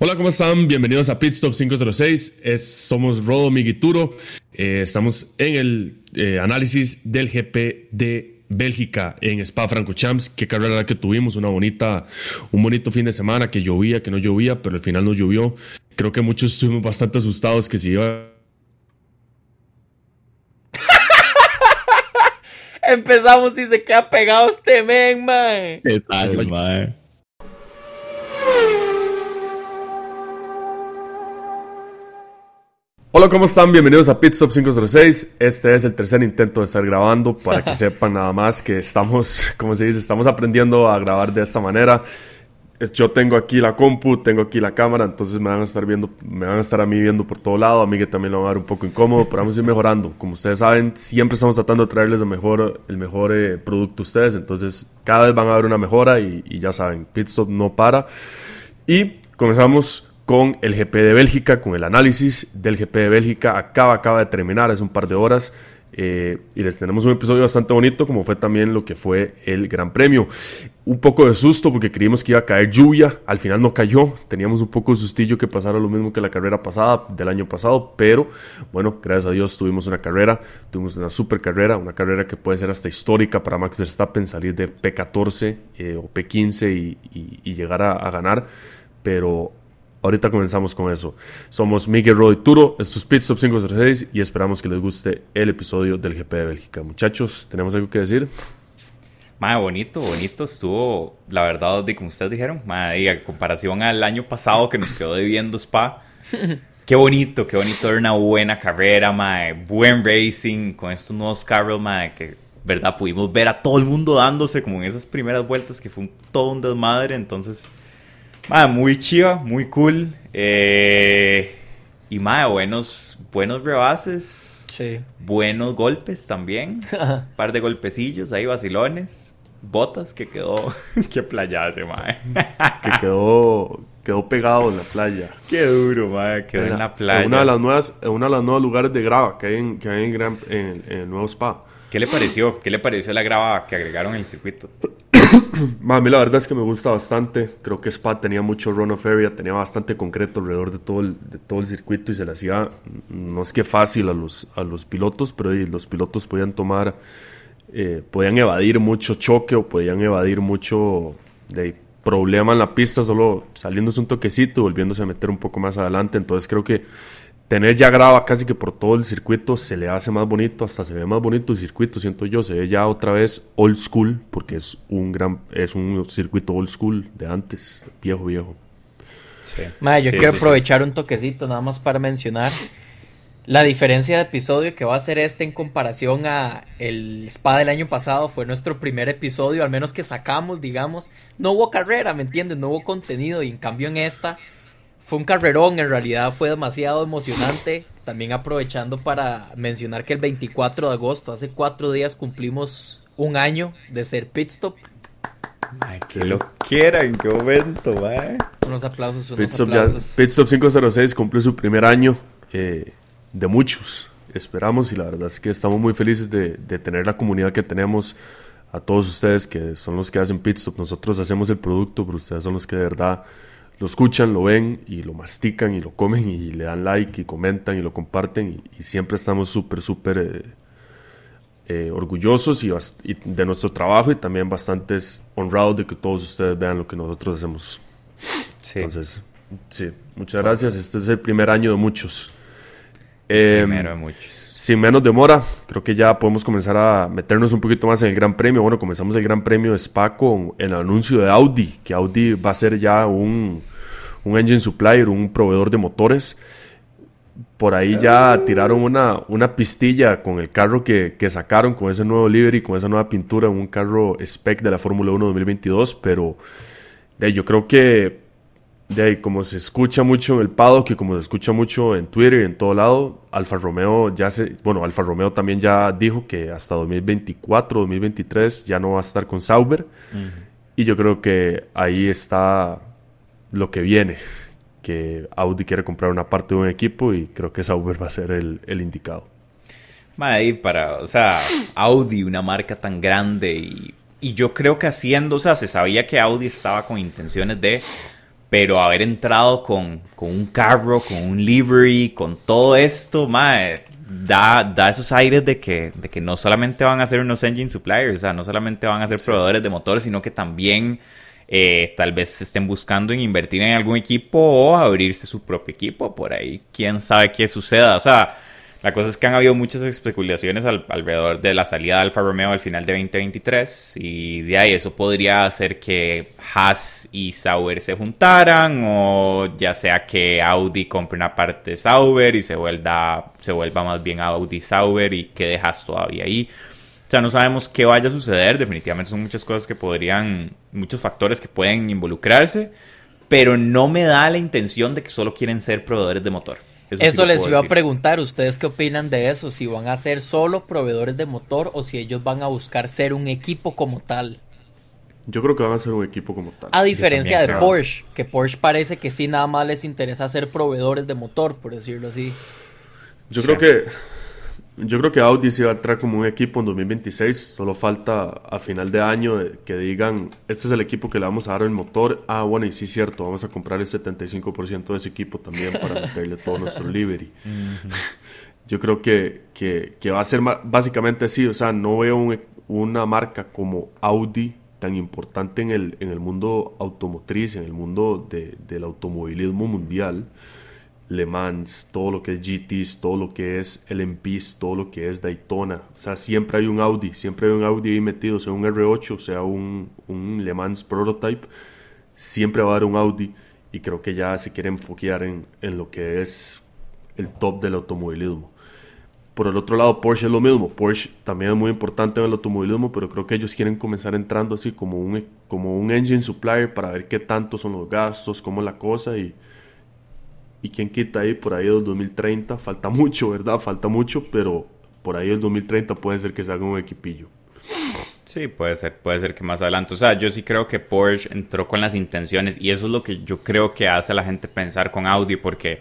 Hola, ¿cómo están? Bienvenidos a Pitstop 506. Es, somos Rodo Miguituro. Eh, estamos en el eh, análisis del GP de Bélgica en Spa Francorchamps. Qué carrera que tuvimos, una bonita, un bonito fin de semana que llovía, que no llovía, pero al final no llovió. Creo que muchos estuvimos bastante asustados que se iba Empezamos y se queda pegado este men, man. Exacto, man. Hola, ¿cómo están? Bienvenidos a Pitstop 506. Este es el tercer intento de estar grabando para que sepan nada más que estamos, como se dice, estamos aprendiendo a grabar de esta manera. Yo tengo aquí la compu, tengo aquí la cámara, entonces me van a estar viendo, me van a estar a mí viendo por todo lado, a mí que también lo va a dar un poco incómodo, pero vamos a ir mejorando. Como ustedes saben, siempre estamos tratando de traerles el mejor, el mejor eh, producto a ustedes, entonces cada vez van a haber una mejora y, y ya saben, Pitstop no para. Y comenzamos con el GP de Bélgica, con el análisis del GP de Bélgica. Acaba, acaba de terminar, hace un par de horas. Eh, y les tenemos un episodio bastante bonito, como fue también lo que fue el Gran Premio. Un poco de susto porque creímos que iba a caer lluvia, al final no cayó. Teníamos un poco de sustillo que pasara lo mismo que la carrera pasada, del año pasado, pero bueno, gracias a Dios tuvimos una carrera, tuvimos una super carrera, una carrera que puede ser hasta histórica para Max Verstappen, salir de P14 eh, o P15 y, llegar a, a ganar. Pero Ahorita comenzamos con eso. Somos Miguel Roy Turo, esto es Pit Stop 506 y esperamos que les guste el episodio del GP de Bélgica. Muchachos, ¿tenemos algo que decir? Madre, bonito, bonito estuvo, la verdad, de como ustedes dijeron, madre, a comparación al año pasado que nos quedó debiendo Spa, qué bonito, qué bonito, era una buena carrera, madre, buen racing con estos nuevos carros, madre, que, verdad, pudimos ver a todo el mundo dándose como en esas primeras vueltas que fue un, todo un desmadre, entonces muy chiva, muy cool. Eh, y madre, buenos, buenos rebases. Sí. Buenos golpes también. Un par de golpecillos ahí, vacilones. Botas que quedó. Qué playa ese, madre. que quedó. Quedó pegado en la playa. Qué duro, madre. Quedó en, la, playa. En una de las nuevas, en uno de los nuevos lugares de grava que hay en, que hay en, en, en el nuevo spa. ¿Qué le pareció? ¿Qué le pareció la grava que agregaron en el circuito? a mí la verdad es que me gusta bastante. Creo que Spa tenía mucho run of area, tenía bastante concreto alrededor de todo el, de todo el circuito y se le hacía, no es que fácil a los, a los pilotos, pero los pilotos podían tomar, eh, podían evadir mucho choque o podían evadir mucho de problema en la pista solo saliéndose un toquecito y volviéndose a meter un poco más adelante. Entonces creo que tener ya grava casi que por todo el circuito se le hace más bonito, hasta se ve más bonito el circuito, siento yo, se ve ya otra vez old school, porque es un gran, es un circuito old school de antes, viejo, viejo. Sí. yo quiero aprovechar un toquecito nada más para mencionar la diferencia de episodio que va a ser este en comparación a el spa del año pasado fue nuestro primer episodio, al menos que sacamos, digamos, no hubo carrera, ¿me entiendes? No hubo contenido y en cambio en esta fue un carrerón, en realidad fue demasiado emocionante. También aprovechando para mencionar que el 24 de agosto, hace cuatro días, cumplimos un año de ser pit stop. Ay, que lo quiera, en qué momento, ¿eh? Unos aplausos, unos Pitstop aplausos. Pitstop 506 cumple su primer año eh, de muchos. Esperamos y la verdad es que estamos muy felices de, de tener la comunidad que tenemos a todos ustedes que son los que hacen Pitstop. Nosotros hacemos el producto, pero ustedes son los que de verdad lo escuchan, lo ven y lo mastican y lo comen y le dan like y comentan y lo comparten y, siempre estamos súper, súper eh, eh, orgullosos y, de nuestro trabajo y también bastante honrados de que todos ustedes vean lo que nosotros hacemos. Entonces, sí, muchas gracias. Este es el primer año de muchos. Eh, Primero de muchos. Sin menos demora, creo que ya podemos comenzar a meternos un poquito más en el Gran Premio. Bueno, comenzamos el Gran Premio de Spa con el anuncio de Audi, que Audi va a ser ya un, un engine supplier, un proveedor de motores. Por ahí ya tiraron una, una pistilla con el carro que, que sacaron, con ese nuevo livery, con esa nueva pintura, un carro spec de la Fórmula 1 2022, pero de, yo creo que de ahí, como se escucha mucho en el paddock y como se escucha mucho en Twitter y en todo lado, Alfa Romeo ya se, bueno, Alfa Romeo también ya dijo que hasta 2024, 2023 ya no va a estar con Sauber. Y yo creo que ahí está lo que viene, que Audi quiere comprar una parte de un equipo y creo que Sauber va a ser el, el indicado. Madre, para, o sea, Audi, una marca tan grande y, y yo creo que haciendo, o sea, se sabía que Audi estaba con intenciones de pero haber entrado con, con un carro, con un livery, con todo esto, mae, da, da esos aires de que, de que no solamente van a ser unos engine suppliers, o sea, no solamente van a ser proveedores de motores, sino que también eh, tal vez estén buscando en invertir en algún equipo o abrirse su propio equipo por ahí. Quién sabe qué suceda. O sea, la cosa es que han habido muchas especulaciones alrededor de la salida de Alfa Romeo al final de 2023 y de ahí eso podría hacer que Haas y Sauber se juntaran o ya sea que Audi compre una parte de Sauber y se vuelva, se vuelva más bien Audi Sauber y quede Haas todavía ahí. O sea, no sabemos qué vaya a suceder, definitivamente son muchas cosas que podrían, muchos factores que pueden involucrarse, pero no me da la intención de que solo quieren ser proveedores de motor. Eso, les iba a preguntar, ¿ustedes qué opinan de eso? Si van a ser solo proveedores de motor o si ellos van a buscar ser un equipo como tal. Yo creo que van a ser un equipo como tal. A diferencia de Porsche, que Porsche parece que sí nada más les interesa ser proveedores de motor, por decirlo así. Yo creo que yo creo que Audi se va a entrar como un equipo en 2026. Solo falta a final de año que digan, este es el equipo que le vamos a dar el motor. Ah, bueno, y sí es cierto, vamos a comprar el 75% de ese equipo también para meterle todo nuestro livery. Yo creo que, que, va a ser básicamente así. O sea, no veo una marca como Audi tan importante en el, en el mundo automotriz, en el mundo del automovilismo mundial le Mans, todo lo que es GTs, todo lo que es LMPs, todo lo que es Daytona. O sea, siempre hay un Audi, siempre hay un Audi ahí metido, sea un R8, sea un, un Le Mans Prototype, siempre va a haber un Audi y creo que ya se quiere enfoquear en, en lo que es el top del automovilismo. Por el otro lado, Porsche es lo mismo. Porsche también es muy importante en el automovilismo, pero creo que ellos quieren comenzar entrando así como un, como un engine supplier para ver qué tanto son los gastos, cómo es la cosa y y quién quita ahí por ahí el 2030, falta mucho, ¿verdad? Falta mucho, pero por ahí el 2030 puede ser que se haga un equipillo. Sí, puede ser, puede ser que más adelante. O sea, yo sí creo que Porsche entró con las intenciones y eso es lo que yo creo que hace a la gente pensar con Audi porque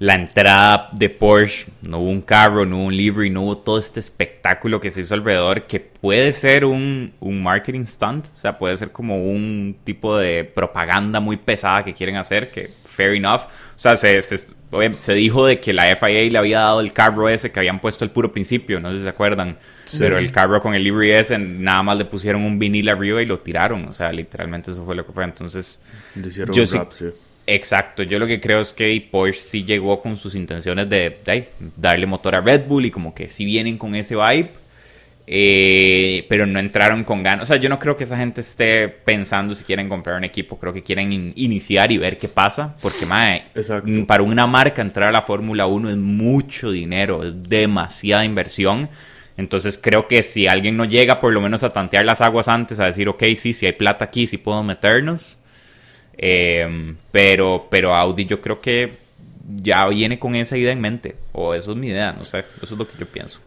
la entrada de Porsche, no hubo un carro, no hubo un livery, no hubo todo este espectáculo que se hizo alrededor, que puede ser un, un, marketing stunt, o sea, puede ser como un tipo de propaganda muy pesada que quieren hacer, que fair enough. O sea, se, se, dijo de que la FIA le había dado el carro ese que habían puesto al puro principio, no sé si se acuerdan, pero el carro con el livery ese nada más le pusieron un vinil arriba y lo tiraron, o sea, literalmente eso fue lo que fue. Entonces, yo sí, Exacto, yo lo que creo es que Porsche sí llegó con sus intenciones de, darle motor a Red Bull y como que sí vienen con ese vibe, eh, pero no entraron con ganas. O sea, yo no creo que esa gente esté pensando si quieren comprar un equipo, creo que quieren iniciar y ver qué pasa, porque para una marca entrar a la Fórmula 1 es mucho dinero, es demasiada inversión. Entonces creo que si alguien no llega por lo menos a tantear las aguas antes, a decir, ok, sí, si hay plata aquí, sí puedo meternos, Em, pero, pero Audi yo creo que ya viene con esa idea en mente. O eso es mi idea, no sé. Eso es lo que yo pienso.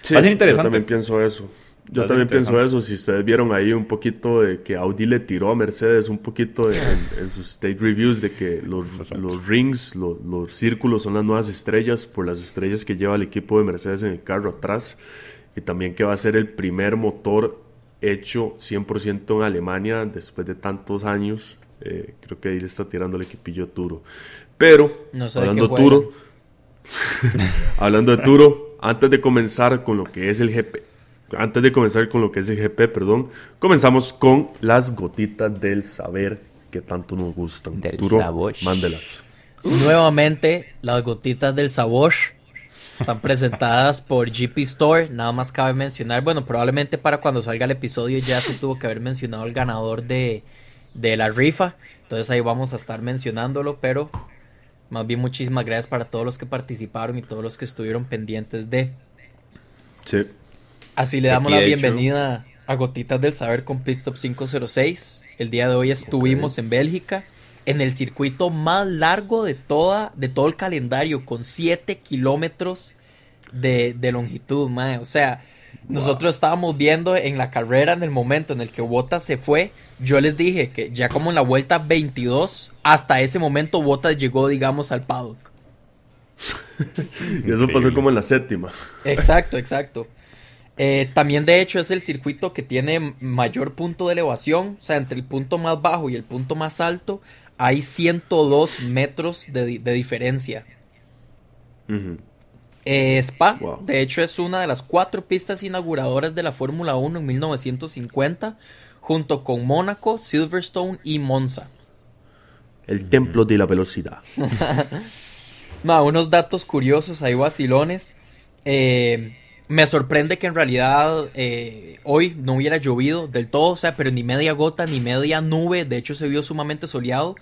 Sí, interesante. Yo también pienso eso. Yo también pienso eso. Si ustedes vieron ahí un poquito de que Audi le tiró a Mercedes un poquito en, sus state reviews de que los, los rings, los, los, círculos son las nuevas estrellas por las estrellas que lleva el equipo de Mercedes en el carro atrás. Y también que va a ser el primer motor hecho 100% en Alemania después de tantos años. Eh, creo que ahí le está tirando el equipillo Turo. Pero, hablando de Turo, hablando de Turo, antes de comenzar con lo que es el GP, antes de comenzar con lo que es el GP, perdón, comenzamos con las gotitas del saber que tanto nos gustan. Del Turo, mándelas. Nuevamente, las gotitas del sabor están presentadas por GP Store. Nada más cabe mencionar, bueno, probablemente para cuando salga el episodio ya se tuvo que haber mencionado el ganador de, de la rifa. Entonces ahí vamos a estar mencionándolo, pero más bien muchísimas gracias para todos los que participaron y todos los que estuvieron pendientes de. Sí. Así le damos la bienvenida a Gotitas del Saber con Pistop 506. El día de hoy estuvimos en Bélgica en el circuito más largo de toda de todo el calendario con 7 kilómetros de, de longitud, mae. O sea, nosotros estábamos viendo en la carrera en el momento en el que Bottas se fue. Yo les dije que ya como en la vuelta 22, hasta ese momento Bottas llegó, digamos, al paddock. y eso pasó como en la séptima. Exacto, exacto. Eh, también de hecho es el circuito que tiene mayor punto de elevación, o sea, entre el punto más bajo y el punto más alto hay 102 metros de, diferencia. Eh, Spa, de hecho, es una de las cuatro pistas inauguradoras de la Fórmula 1 en 1950, junto con Mónaco, Silverstone y Monza. El templo de la velocidad. unos datos curiosos, hay vacilones. Eh, me sorprende que en realidad eh, hoy no hubiera llovido del todo, o sea, pero ni media gota, ni media nube. De hecho, se vio sumamente soleado.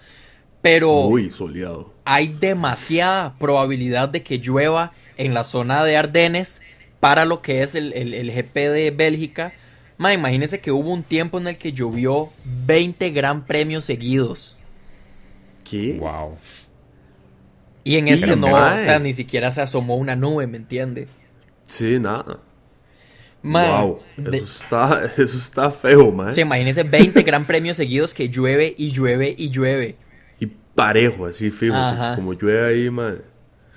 Pero. Muy soleado. Hay demasiada probabilidad de que llueva en la zona de Ardenes para lo que es el, GP de Bélgica. Ma, imagínense que hubo un tiempo en el que llovió 20 gran premios seguidos. ¿Qué? Wow. Y en este no, o sea, ni siquiera se asomó una nube, ¿me entiende? Sí, nada. wow, eso, está, eso está feo, man. Sí, imagínense 20 gran premios seguidos que llueve y llueve y llueve. Y parejo, así fijo. Como llueve ahí, man.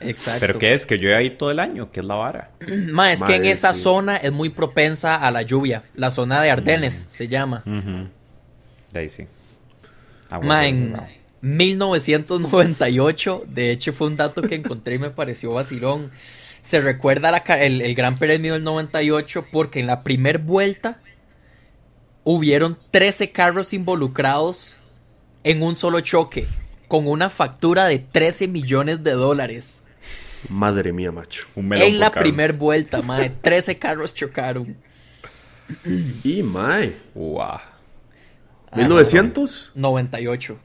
Exacto. ¿Pero qué es? ¿Que llueve ahí todo el año? ¿Qué es la vara? Ma, es que en esa zona es muy propensa a la lluvia. La zona de Ardenes se llama. De ahí sí. Ah, ma, en 1998, de hecho fue un dato que encontré y me pareció vacilón. Se recuerda el, Gran Premio del 98 porque en la primer vuelta hubieron 13 carros involucrados en un solo choque, con una factura de 13 millones de dólares. Madre mía, macho. en la primera vuelta, mae. 13 carros chocaron. Y, mae. Wow. 1998.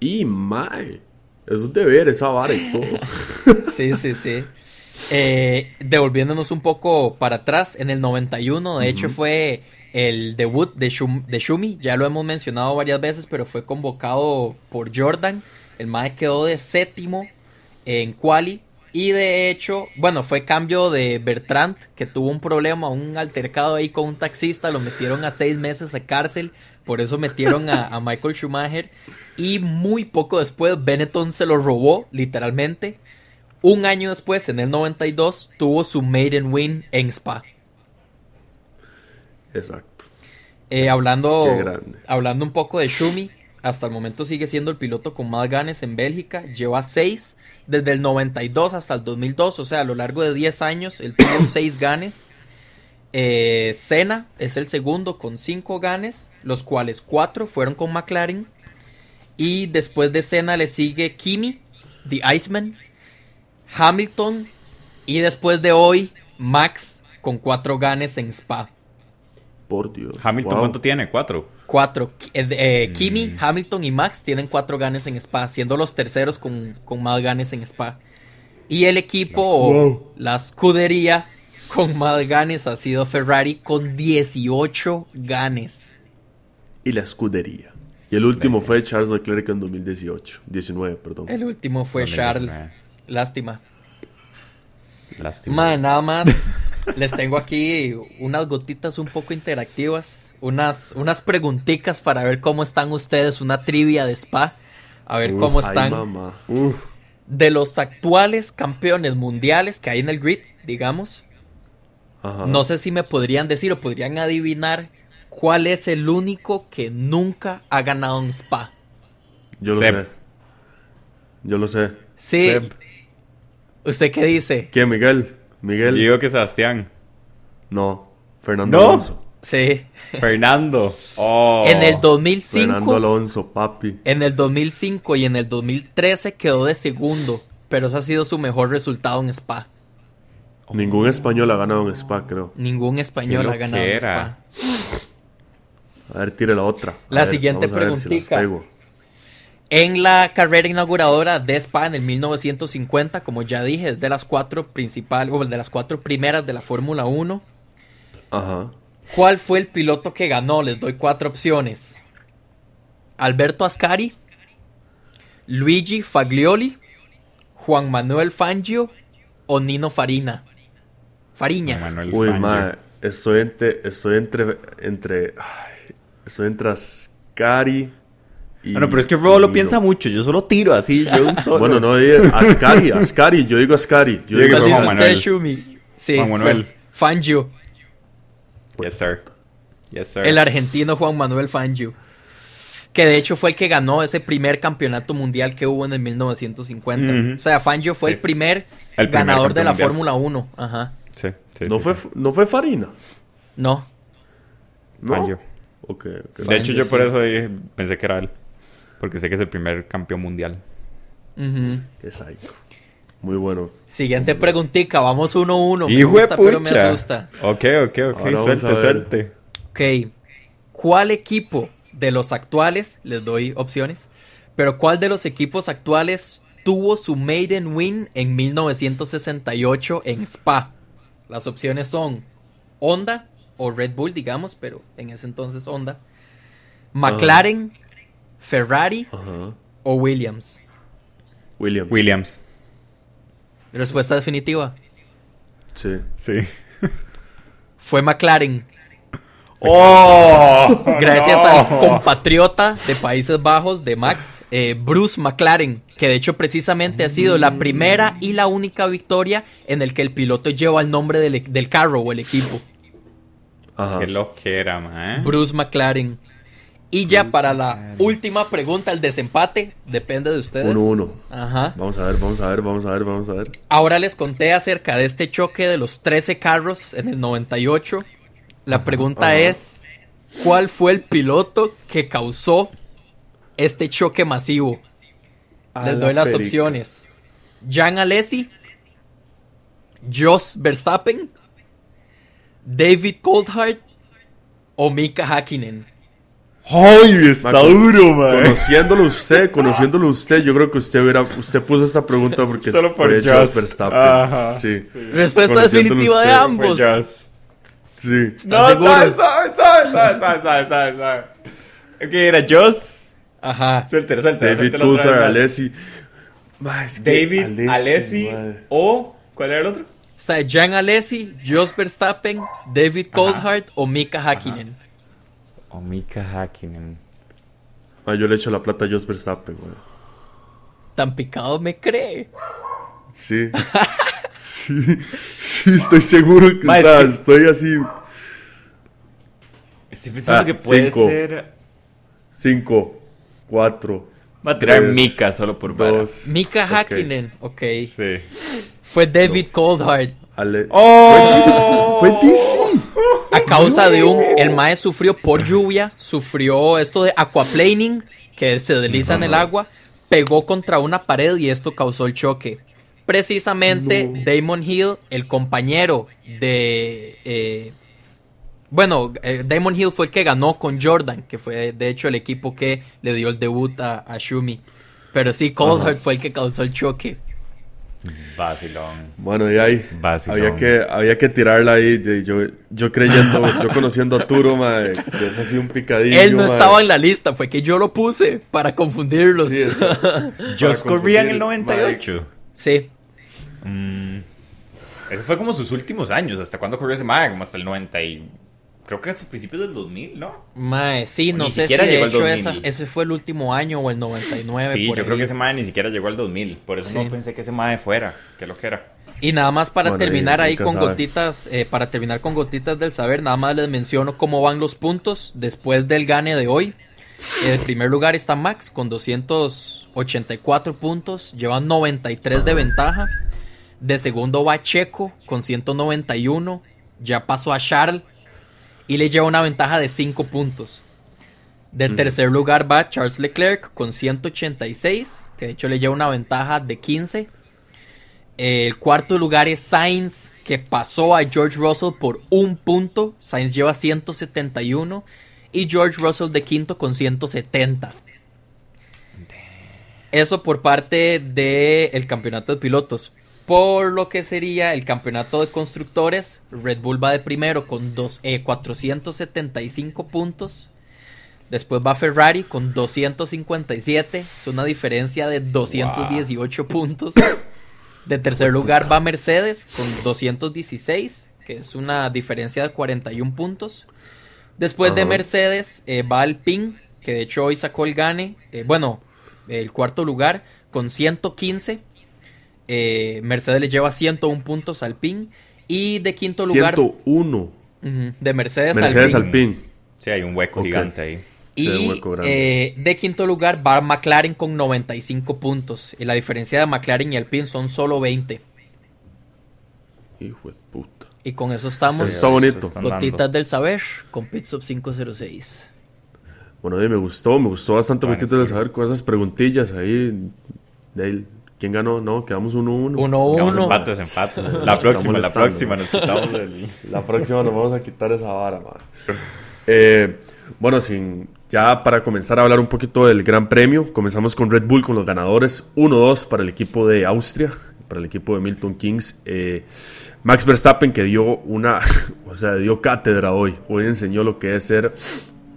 Y, mae. Eso es de ver esa vara y todo. sí, sí, sí. Eh, devolviéndonos un poco para atrás, en el 91, de hecho, fue el debut de, de Shumi. Ya lo hemos mencionado varias veces, pero fue convocado por Jordan. El mae quedó de séptimo en quali. Y de hecho, bueno, fue cambio de Bertrand, que tuvo un problema, un altercado ahí con un taxista, lo metieron a seis meses de cárcel, por eso metieron a, Michael Schumacher. Y muy poco después, Benetton se lo robó, literalmente. Un año después, en el 92, tuvo su maiden win en Spa. Exacto. Eh, hablando, hablando un poco de Schumi, hasta el momento sigue siendo el piloto con más ganes en Bélgica. Lleva seis desde el 92 hasta el 2002, o sea, a lo largo de 10 años, él tuvo seis ganes. Eh, Senna es el segundo con cinco ganes, los cuales cuatro fueron con McLaren. Y después de Senna le sigue Kimi, The Iceman, Hamilton y después de hoy Max con cuatro ganes en Spa. Por Dios. Hamilton, ¿cuánto tiene? ¿Cuatro? Cuatro. Eh, eh, Kimi, mm. Hamilton y Max tienen cuatro ganes en Spa, siendo los terceros con, más ganes en Spa. Y el equipo, la escudería con más ganes ha sido Ferrari con 18 ganes. Y la escudería. Y el último fue Charles Leclerc en 2018. 19, perdón. El último fue Charles. Lástima. Lástima. nada más. les tengo aquí unas gotitas un poco interactivas unas, unas preguntitas para ver cómo están ustedes, una trivia de spa, a ver cómo están. De los actuales campeones mundiales que hay en el grid, digamos. No sé si me podrían decir o podrían adivinar cuál es el único que nunca ha ganado un spa. Yo lo sé. Yo lo sé. Sí. ¿Usted qué dice? ¿Quién, Miguel? Miguel. Yo digo que Sebastián. No, Fernando Alonso. Sí. Fernando. Oh. En el 2005. Fernando Alonso, papi. En el 2005 y en el 2013 quedó de segundo. Pero ese ha sido su mejor resultado en Spa. Ningún español ha ganado en Spa, creo. Ningún español ha ganado en Spa. A ver, tire la otra. la siguiente preguntita. en la carrera inauguradora de Spa en el 1950, como ya dije, es de las cuatro principales, o de las cuatro primeras de la Fórmula 1. Ajá. ¿Cuál fue el piloto que ganó? Les doy cuatro opciones. Alberto Ascari, Luigi Faglioli, Juan Manuel Fangio o Nino Farina. Fariña. Uy, ma, estoy entre, estoy entre, entre, estoy entre Ascari y... Bueno, pero es que Robo lo piensa mucho, yo solo tiro así, yo un solo. Bueno, no, Ascari, Ascari, yo digo Ascari. Yo digo Juan Manuel. Sí, Juan Manuel. Fangio. Yes, sir. Yes, sir. El argentino Juan Manuel Fangio. que de hecho fue el que ganó ese primer campeonato mundial que hubo en el 1950. O sea, Fangio fue el primer ganador de la Fórmula 1. Ajá. Sí, ¿No, fue, ¿No fue Farina? No. ¿No? Fangio. De hecho, yo por eso pensé que era él. Porque sé que es el primer campeón mundial. Qué Muy bueno. Siguiente preguntita, vamos 1-1. Uno, me gusta, pero me asusta. Ok, ok, ok. suerte, suerte. Ok. ¿Cuál equipo de los actuales, les doy opciones, pero cuál de los equipos actuales tuvo su maiden win en 1968 en Spa? Las opciones son Honda o Red Bull, digamos, pero en ese entonces Honda. McLaren, Ferrari o Williams. Williams. Williams. Respuesta definitiva. Sí. Sí. Fue McLaren. ¡Oh! Gracias al compatriota de Países Bajos de Max, eh, Bruce McLaren, que de hecho precisamente ha sido la primera y la única victoria en el que el piloto lleva el nombre del, carro o el equipo. Ajá. Qué loquera, man. Bruce McLaren. Y ya para la última pregunta, el desempate, depende de ustedes. 1-1. Ajá. Vamos a ver, vamos a ver, vamos a ver, vamos a ver. Ahora les conté acerca de este choque de los 13 carros en el 98. La pregunta es, ¿cuál fue el piloto que causó este choque masivo? Les doy las opciones. Jan Alesi, Jos Verstappen, David Coulthard o Mika Hakkinen. ¡Ay, está duro, man! Conociéndolo usted, conociéndolo usted, yo creo que usted hubiera, usted puso esta pregunta porque Solo por Jos Verstappen. Ajá. Sí. Respuesta definitiva de ambos. Sí. No, sabes, sabes, sabes, sabes, sabes, sabes, sabes. ¿Qué era Joss? Ajá. Suéltelo, suéltelo. David Coulthard, Alessi. David, Alessi o... ¿Cuál era el otro? O sea, Jan Alessi, Jos Verstappen, David Coulthard o Mika Hakkinen. O Mika Hakkinen. Ah, yo le echo la plata a Jos Verstappen, güey. Tan picado me cree. Sí. Sí, sí, estoy seguro que, está, estoy así. Estoy pensando ah, que puede ser. 5, 4. Va a tirar Mika solo por dos. Mika Hakkinen, ok. Sí. Fue David Coldheart. ¡Oh! Fue DC. A causa de un. El Mae sufrió por lluvia, sufrió esto de aquaplaning, que se desliza en el agua, pegó contra una pared y esto causó el choque. Precisamente Damon Hill, el compañero de... Eh, bueno, eh, Damon Hill fue el que ganó con Jordan, que fue de hecho el equipo que le dio el debut a, Shumi. Pero sí, Coulthard fue el que causó el choque. Vacilón. Bueno, y ahí había que había que tirarla ahí. Yo, yo creyendo, yo conociendo a Turo, madre, es así un picadillo. Él no estaba en la lista, fue que yo lo puse para confundirlos. Sí, corría en el 98. Sí. Mm, eso fue como sus últimos años. ¿Hasta cuándo corrió ese? Como hasta el 90 y... Creo que hasta principios del 2000, ¿no? Mae, sí, no sé si de hecho ese fue el último año o el 99. Sí, yo creo que ese mae ni siquiera llegó al 2000. Por eso no pensé que ese mae fuera. Que lo que era. Y nada más para terminar ahí con gotitas, eh, para terminar con gotitas del saber, nada más les menciono cómo van los puntos después del gane de hoy. En primer lugar está Max con 284 puntos, lleva 93 de ventaja. De segundo va Checo con 191. Ya pasó a Charles y le lleva una ventaja de 5 puntos. De tercer lugar va Charles Leclerc con 186, que de hecho le lleva una ventaja de 15. El cuarto lugar es Sainz, que pasó a George Russell por un punto. Sainz lleva 171 y George Russell de quinto con 170. Eso por parte del campeonato de pilotos. Por lo que sería el campeonato de constructores, Red Bull va de primero con dos, 475 eh, puntos. Después va Ferrari con 257. Es una diferencia de 218 puntos. De tercer lugar va Mercedes con 216, que es una diferencia de 41 puntos. Después de Mercedes eh, va Alpine, que de hecho hoy sacó el gane. Eh, bueno, el cuarto lugar con 115 eh, Mercedes le lleva 101 puntos al PIN. Y de quinto lugar. 101. de Mercedes, Mercedes al PIN. Sí, hay un hueco gigante ahí. Y eh, de quinto lugar va McLaren con 95 puntos. Y la diferencia de McLaren y Alpine son solo 20. Hijo de puta. Y con eso estamos. Está bonito. Gotitas del saber con Pitstop 506. Bueno, me gustó, me gustó bastante Gotitas del saber con esas preguntillas ahí. De ¿Quién ganó? No, quedamos 1-1. 1-1. Empates, empates. La próxima, la próxima nos quitamos el... La próxima nos vamos a quitar esa vara, man. Eh, bueno, sin, ya para comenzar a hablar un poquito del Gran Premio, comenzamos con Red Bull, con los ganadores 1-2 para el equipo de Austria, para el equipo de Milton Kings. Eh, Max Verstappen que dio una, o sea, dio cátedra hoy. Hoy enseñó lo que es ser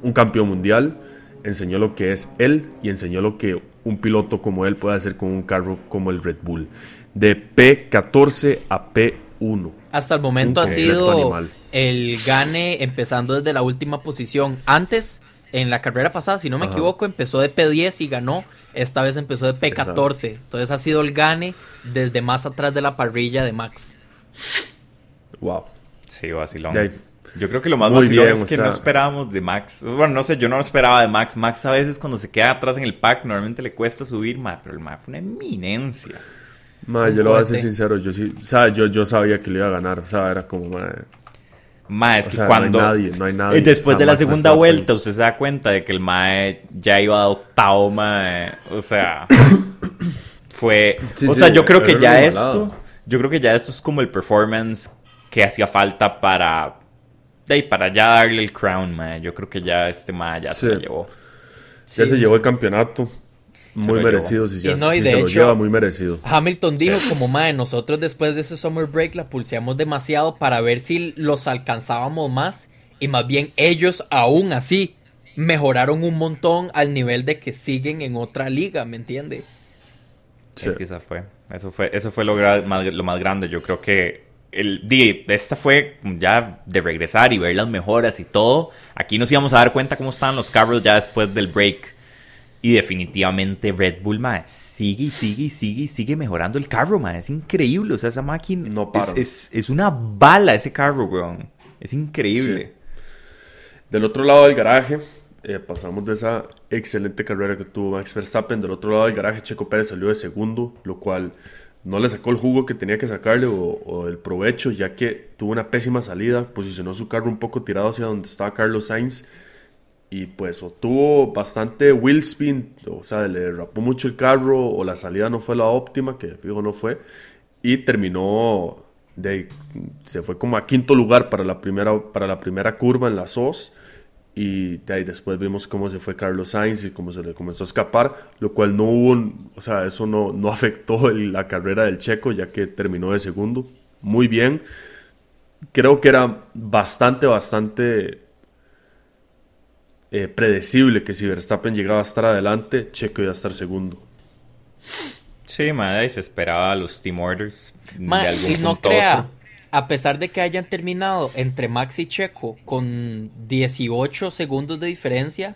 un campeón mundial, enseñó lo que es él y enseñó lo que un piloto como él puede hacer con un carro como el Red Bull. De P14 a P1. Hasta el momento ha sido el gane empezando desde la última posición. Antes, en la carrera pasada, si no me equivoco, empezó de P10 y ganó. Esta vez empezó de P14. Entonces ha sido el gane desde más atrás de la parrilla de Max. Wow. Sí, vacilón. Yo creo que lo más vacilón es que no esperábamos de Max. Bueno, no sé, yo no esperaba de Max. Max a veces cuando se queda atrás en el pack normalmente le cuesta subir, pero el Max fue una eminencia. Ma, yo lo voy a ser sincero, yo sí, o sea, yo, yo sabía que le iba a ganar, o sea, era como, ma, es que cuando. No hay nadie, no hay nadie. Después de la segunda vuelta, usted se da cuenta de que el Mae ya iba a octavo, Mae. O sea. fue. o sea, yo creo que ya esto. Yo creo que ya esto es como el performance que hacía falta para. De para ya darle el crown, Mae. Yo creo que ya este Mae ya se lo llevó. Ya se llevó el campeonato. Muy merecido, si, se lo lleva, muy merecido. Hamilton dijo como, madre, nosotros después de ese summer break la pulseamos demasiado para ver si los alcanzábamos más y más bien ellos aún así mejoraron un montón al nivel de que siguen en otra liga, ¿me entiende? Es que esa fue, eso fue, eso fue lo, lo más grande, yo creo que el, esta fue ya de regresar y ver las mejoras y todo. Aquí nos íbamos a dar cuenta cómo estaban los carros ya después del break. Y definitivamente Red Bull, mae, sigue y sigue y sigue y sigue mejorando el carro, mae. Es increíble. O sea, esa máquina no es, es, una bala ese carro, weón. Es increíble. Del otro lado del garaje, eh, pasamos de esa excelente carrera que tuvo Max Verstappen. Del otro lado del garaje, Checo Pérez salió de segundo, lo cual no le sacó el jugo que tenía que sacarle o, el provecho, ya que tuvo una pésima salida. Posicionó su carro un poco tirado hacia donde estaba Carlos Sainz y pues o tuvo bastante wheel spin, o sea, le rapó mucho el carro o la salida no fue la óptima, que fijo no fue, y terminó, de, se fue como a quinto lugar para la primera, para la primera curva en la SOS, y de ahí después vimos cómo se fue Carlos Sainz y cómo se le comenzó a escapar, lo cual no hubo, o sea, eso no, no afectó la carrera del checo, ya que terminó de segundo, muy bien, creo que era bastante, bastante eh, predecible que si Verstappen llegaba a estar adelante, Checo iba a estar segundo. Sí, madre, se esperaba los team orders. y no crea, a pesar de que hayan terminado entre Max y Checo con 18 segundos de diferencia,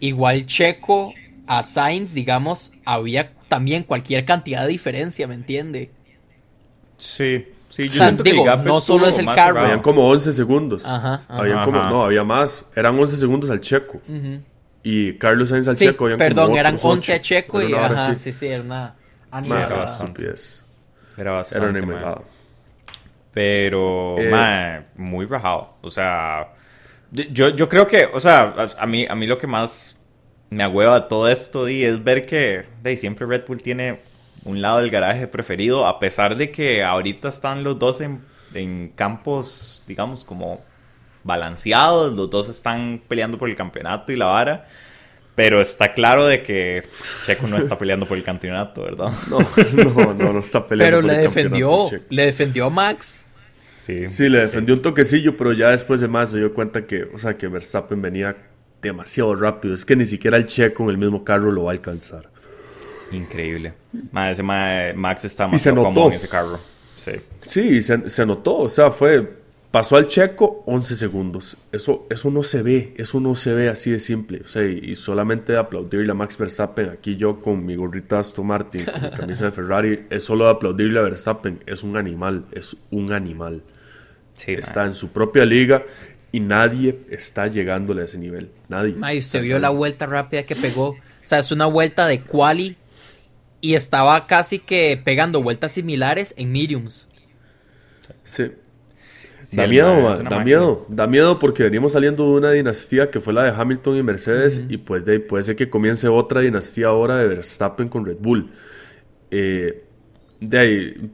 igual Checo a Sainz, digamos, había también cualquier cantidad de diferencia, ¿me entiende? Sí, Sí, digo, no solo es el carro. Habían como 11 segundos. Ajá, Habían como, no, había más. Eran 11 segundos al checo. Y Carlos Sainz al checo. Habían perdón, eran 11 a checo y ajá, sí. sí, era una Era bastante. Era bastante. Era Pero, eh, muy rajado. O sea, yo, yo creo que, o sea, a, mí, a mí lo que más me agüeva todo esto y es ver que de, siempre Red Bull tiene un lado del garaje preferido, a pesar de que ahorita están los dos en, en campos, digamos, como balanceados, los dos están peleando por el campeonato y la vara. Pero está claro de que Checo no está peleando por el campeonato, ¿verdad? No, no, no, no está peleando pero por le defendió, le defendió a Max. Sí, sí le defendió un toquecillo, pero ya después de más se dio cuenta que, o sea, que Verstappen venía demasiado rápido. Es que ni siquiera el Checo en el mismo carro lo va a alcanzar. Increíble. Max está más cómodo en ese carro. Sí, sí se, se, notó. O sea, fue. Pasó al checo 11 segundos. Eso, eso no se ve. Eso no se ve así de simple. O sea, y, solamente de aplaudirle a Max Verstappen. Aquí yo con mi gorrita Aston Martin, con mi camisa de Ferrari. Es solo de aplaudirle a Verstappen. Es un animal. Es un animal. Sí, está en su propia liga. y nadie está llegándole a ese nivel. Nadie. May, usted vio la vuelta rápida que pegó. O sea, es una vuelta de quali y estaba casi que pegando vueltas similares en mediums. Sí. da miedo, da miedo, da miedo porque venimos saliendo de una dinastía que fue la de Hamilton y Mercedes y pues de puede ser que comience otra dinastía ahora de Verstappen con Red Bull. Eh, de ahí,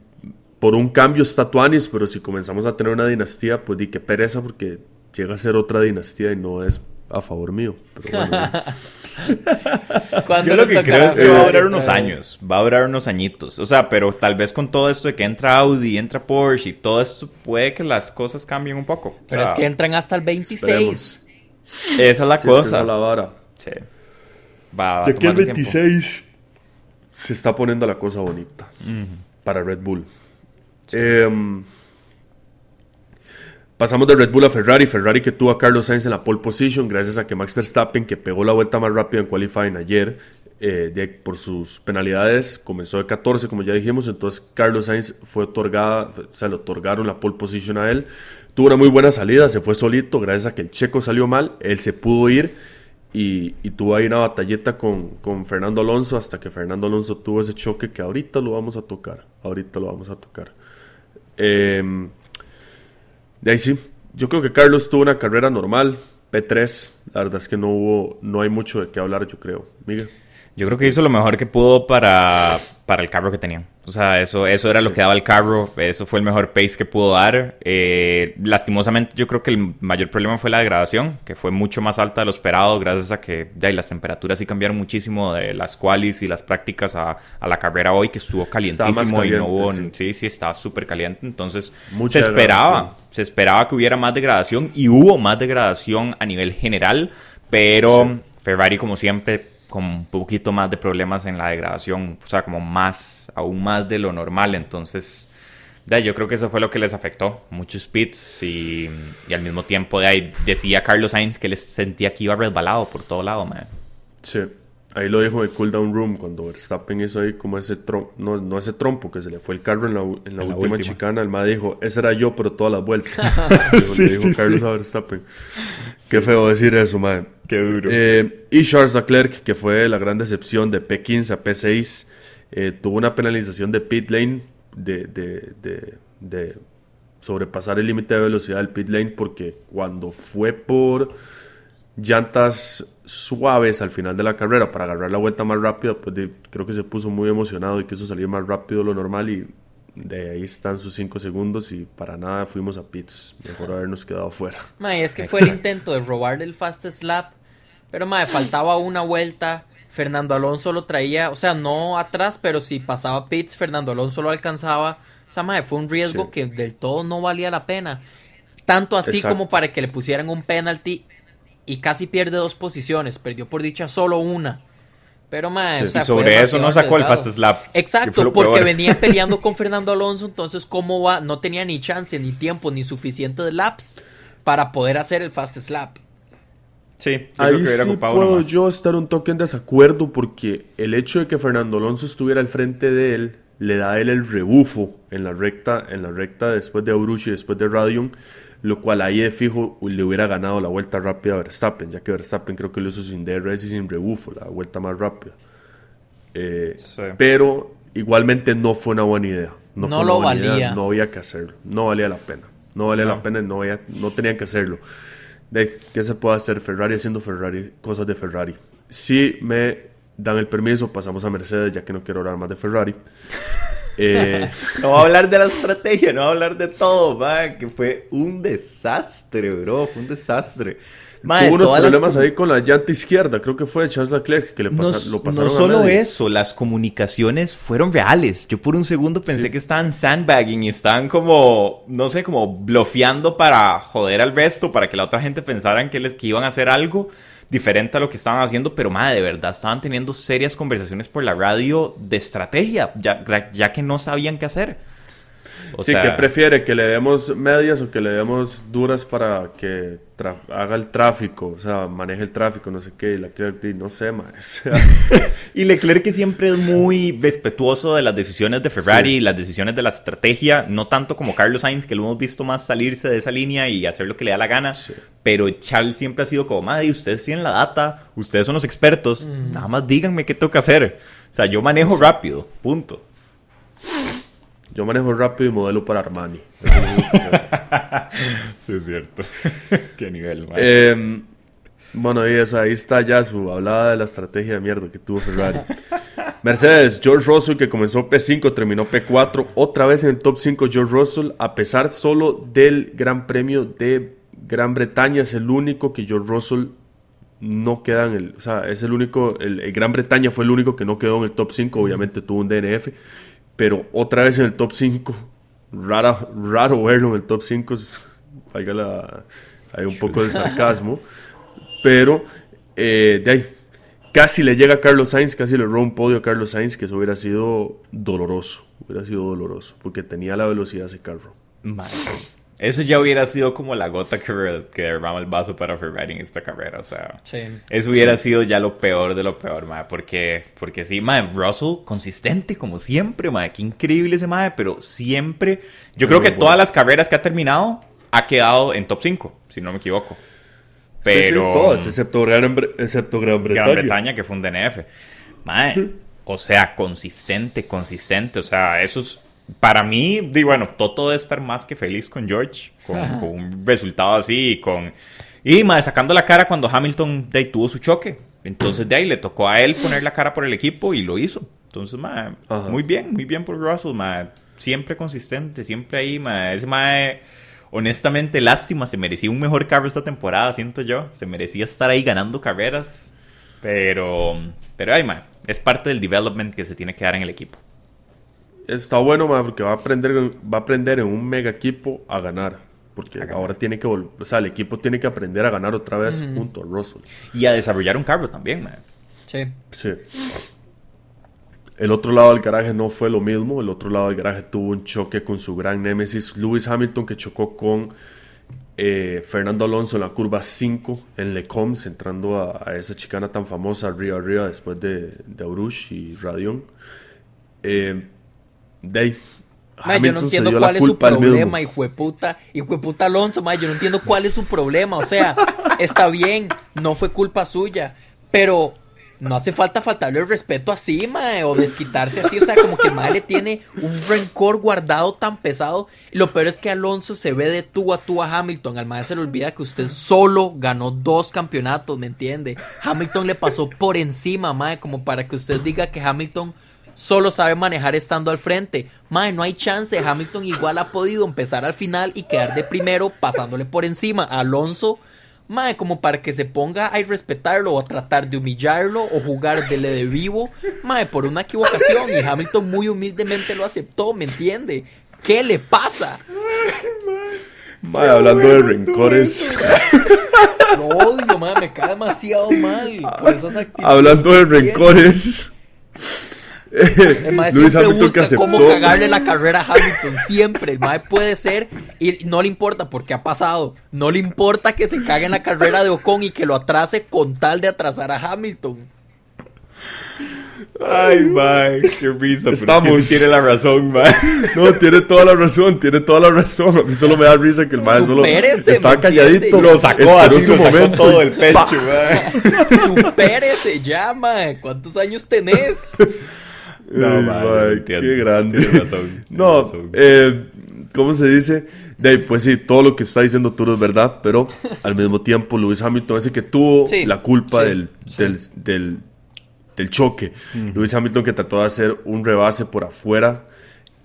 por un cambio está Tuanis, pero si comenzamos a tener una dinastía, pues di que pereza porque llega a ser otra dinastía y no es a favor mío. Pero Yo lo que creo es que va a durar unos años, va a durar unos añitos. O sea, pero tal vez con todo esto de que entra Audi, entra Porsche y todo esto, puede que las cosas cambien un poco. Pero es que entran hasta el 26. Esa es la cosa. Es la vara. Sí. Va, de que el 26 se está poniendo la cosa bonita para Red Bull. Em, pasamos de Red Bull a Ferrari. Ferrari que tuvo a Carlos Sainz en la pole position gracias a que Max Verstappen, que pegó la vuelta más rápida en qualifying ayer, eh, por sus penalidades, comenzó de 14, como ya dijimos. Entonces Carlos Sainz fue otorgada, o sea, le otorgaron la pole position a él. Tuvo una muy buena salida, se fue solito, gracias a que el checo salió mal. Él se pudo ir y, tuvo ahí una batalleta con, con Fernando Alonso hasta que Fernando Alonso tuvo ese choque que ahorita lo vamos a tocar. Ahorita lo vamos a tocar. Em, de ahí sí, yo creo que Carlos tuvo una carrera normal, P3. La verdad es que no hubo, no hay mucho de qué hablar, yo creo. Miguel. Yo creo que hizo lo mejor que pudo para, para el carro que tenían. O sea, eso, eso era lo que daba el carro. Eso fue el mejor pace que pudo dar. Eh, lastimosamente, yo creo que el mayor problema fue la degradación, que fue mucho más alta de lo esperado, gracias a que ya y las temperaturas sí cambiaron muchísimo de las qualis y las prácticas a, a la carrera hoy, que estuvo calientísimo y no hubo. Sí, sí, estaba súper caliente. Entonces, se esperaba. Se esperaba que hubiera más degradación y hubo más degradación a nivel general, pero Ferrari, como siempre, con un poquito más de problemas en la degradación, o sea, como más, aún más de lo normal, entonces... Yo creo que eso fue lo que les afectó. Muchos pits y, y al mismo tiempo ahí decía Carlos Sainz que les sentía que iba resbalado por todo lado, man. Sí, ahí lo dijo de Cooldown Room cuando Verstappen hizo ahí como ese trompo, no, no ese trompo que se le fue el carro en la, en la, última, chicana. El ma dijo, ese era yo, pero todas las vueltas. sí, dijo Carlos a Verstappen. Qué feo decir eso, man. Qué duro. Eh, y Charles Leclerc, que fue la gran decepción de P15 a P6, eh, tuvo una penalización de pit lane de, de, sobrepasar el límite de velocidad del pit lane porque cuando fue por llantas suaves al final de la carrera para agarrar la vuelta más rápida, pues creo que se puso muy emocionado y quiso salir más rápido de lo normal y de ahí están sus 5 segundos y para nada fuimos a pits. Mejor habernos quedado fuera. Mae, es que fue el intento de robarle el fast slap, pero mae, faltaba una vuelta. Fernando Alonso lo traía, o sea, no atrás, pero si pasaba pits, Fernando Alonso lo alcanzaba. O sea, mae, fue un riesgo que del todo no valía la pena. Tanto así como para que le pusieran un penalty y casi pierde dos posiciones. Perdió por dicha solo una. Pero, mae, y sobre eso no sacó el fast slap. Exacto, porque venía peleando con Fernando Alonso, entonces, ¿cómo va? No tenía ni chance, ni tiempo, ni suficiente de laps para poder hacer el fast slap. Sí, Ahí sí puedo yo estar un toque en desacuerdo porque el hecho de que Fernando Alonso estuviera al frente de él le da a él el rebufo en la recta, en la recta después de Aurucci y después de Radium lo cual ahí de fijo le hubiera ganado la vuelta rápida a Verstappen, ya que Verstappen creo que lo hizo sin DRS y sin rebufo, la vuelta más rápida. Eh, pero igualmente no fue una buena idea. No, lo valía. no había que hacerlo. No valía la pena. No valía la pena y no, no tenían que hacerlo. De, ¿Qué se puede hacer? Ferrari haciendo Ferrari, cosas de Ferrari. Si me dan el permiso, pasamos a Mercedes, ya que no quiero hablar más de Ferrari. Eh, no va a hablar de la estrategia, no va a hablar de todo, man, que fue un desastre, bro, fue un desastre. Tuvo unos problemas ahí con la llanta izquierda, creo que fue Charles Leclerc que le lo pasaron. No solo eso, las comunicaciones fueron reales. Yo por un segundo pensé que estaban sandbagging y estaban como, no sé, como bloqueando para joder al resto, para que la otra gente pensaran que les que iban a hacer algo diferente a lo que estaban haciendo, pero madre, de verdad estaban teniendo serias conversaciones por la radio de estrategia, ya, ya que no sabían qué hacer. Sí, que prefiere? ¿Que le demos medias o que le demos duras para que haga el tráfico? O sea, maneje el tráfico, no sé qué. Y Leclerc, no sé, ma. y Leclerc que siempre es muy respetuoso de las decisiones de Ferrari, las decisiones de la estrategia, no tanto como Carlos Sainz, que lo hemos visto más salirse de esa línea y hacer lo que le da la gana. Pero Charles siempre ha sido como, madre, ustedes tienen la data, ustedes son los expertos, mm. nada más díganme qué tengo que hacer. O sea, yo manejo rápido, punto. Yo manejo rápido y modelo para Armani. sí, es cierto. Qué nivel, eh, Bueno, y eso, ahí está ya su hablada de la estrategia de mierda que tuvo Ferrari. Mercedes, George Russell que comenzó P5, terminó P4, otra vez en el top 5 George Russell, a pesar solo del Gran Premio de Gran Bretaña, es el único que George Russell no queda en el, o sea, es el único, el Gran Bretaña fue el único que no quedó en el top 5, obviamente tuvo un DNF, pero otra vez en el top 5. Raro, raro verlo en el top 5. hay un poco de sarcasmo. Pero eh, de ahí, casi le llega a Carlos Sainz, casi le roba un podio a Carlos Sainz, que eso hubiera sido doloroso. Hubiera sido doloroso, porque tenía la velocidad ese carro. Eso ya hubiera sido como la gota que, que derrama el vaso para Ferrari en esta carrera. O sea, eso hubiera sido ya lo peor de lo peor, madre. Porque, porque sí, madre, Russell consistente como siempre, madre. Qué increíble ese madre, pero siempre. Yo creo que todas las carreras que ha terminado ha quedado en top 5, si no me equivoco. Pero. Sí, todas, excepto Gran, excepto Gran Bretaña. Gran Bretaña, que fue un DNF. Madre, o sea, consistente, consistente. O sea, esos para mí, digo, bueno, Toto debe estar más que feliz con George, con, un resultado así, y con... Y más sacando la cara cuando Hamilton de ahí, tuvo su choque. Entonces de ahí le tocó a él poner la cara por el equipo y lo hizo. Entonces, ma, muy bien, muy bien por Russell, ma. Siempre consistente, siempre ahí, ma. Ese ma, honestamente, lástima, se merecía un mejor carro esta temporada, siento yo. Se merecía estar ahí ganando carreras. Pero, pero ay, ma, es parte del development que se tiene que dar en el equipo está bueno, porque va a aprender, va a aprender en un mega equipo a ganar. Porque ahora tiene que volver, o sea, el equipo tiene que aprender a ganar otra vez junto a Russell. Y a desarrollar un carro también, man. Sí. Sí. El otro lado del garaje no fue lo mismo. El otro lado del garaje tuvo un choque con su gran némesis, Lewis Hamilton, que chocó con eh, Fernando Alonso en la curva 5 en Lecoms, entrando a, esa chicana tan famosa arriba arriba después de, de Aurush y Radion. Eh, de yo no entiendo cuál es su problema, hijo de puta. Hijo de puta Alonso, yo no entiendo cuál es su problema. O sea, está bien, no fue culpa suya. Pero no hace falta faltarle el respeto así, mae, o desquitarse así. O sea, como que mae le tiene un rencor guardado tan pesado. Y lo peor es que Alonso se ve de tú a tú a Hamilton. Al mae se le olvida que usted solo ganó dos campeonatos, ¿me entiende? Hamilton le pasó por encima, mae, como para que usted diga que Hamilton solo sabe manejar estando al frente. Mae, no hay chance. Hamilton igual ha podido empezar al final y quedar de primero pasándole por encima a Alonso. Mae, como para que se ponga a irrespetarlo o a tratar de humillarlo o jugar de de vivo. Mae, por una equivocación. Y Hamilton muy humildemente lo aceptó, ¿me entiende? ¿Qué le pasa? Mae, hablando de rencores. Lo odio, mae, me cae demasiado mal. Por esas hablando de rencores. El mae siempre busca cómo cagarle la carrera a Hamilton. Siempre. El mae puede ser. Y no le importa porque ha pasado. No le importa que se cague en la carrera de Ocon y que lo atrase con tal de atrasar a Hamilton. Ay, mae, qué risa. Estamos. tiene la razón, mae. No, tiene toda la razón, tiene toda la razón. A mí solo me da risa que el mae solo estaba calladito. Lo sacó así, su momento. todo el pecho, mae. Supérese ya, mae. ¿Cuántos años tenés? No, qué grande. razón. no, Eh, ¿cómo se dice? De, pues sí, todo lo que está diciendo tú es verdad, pero al mismo tiempo Lewis Hamilton ese que tuvo la culpa del, del, del, choque. Lewis Hamilton que trató de hacer un rebase por afuera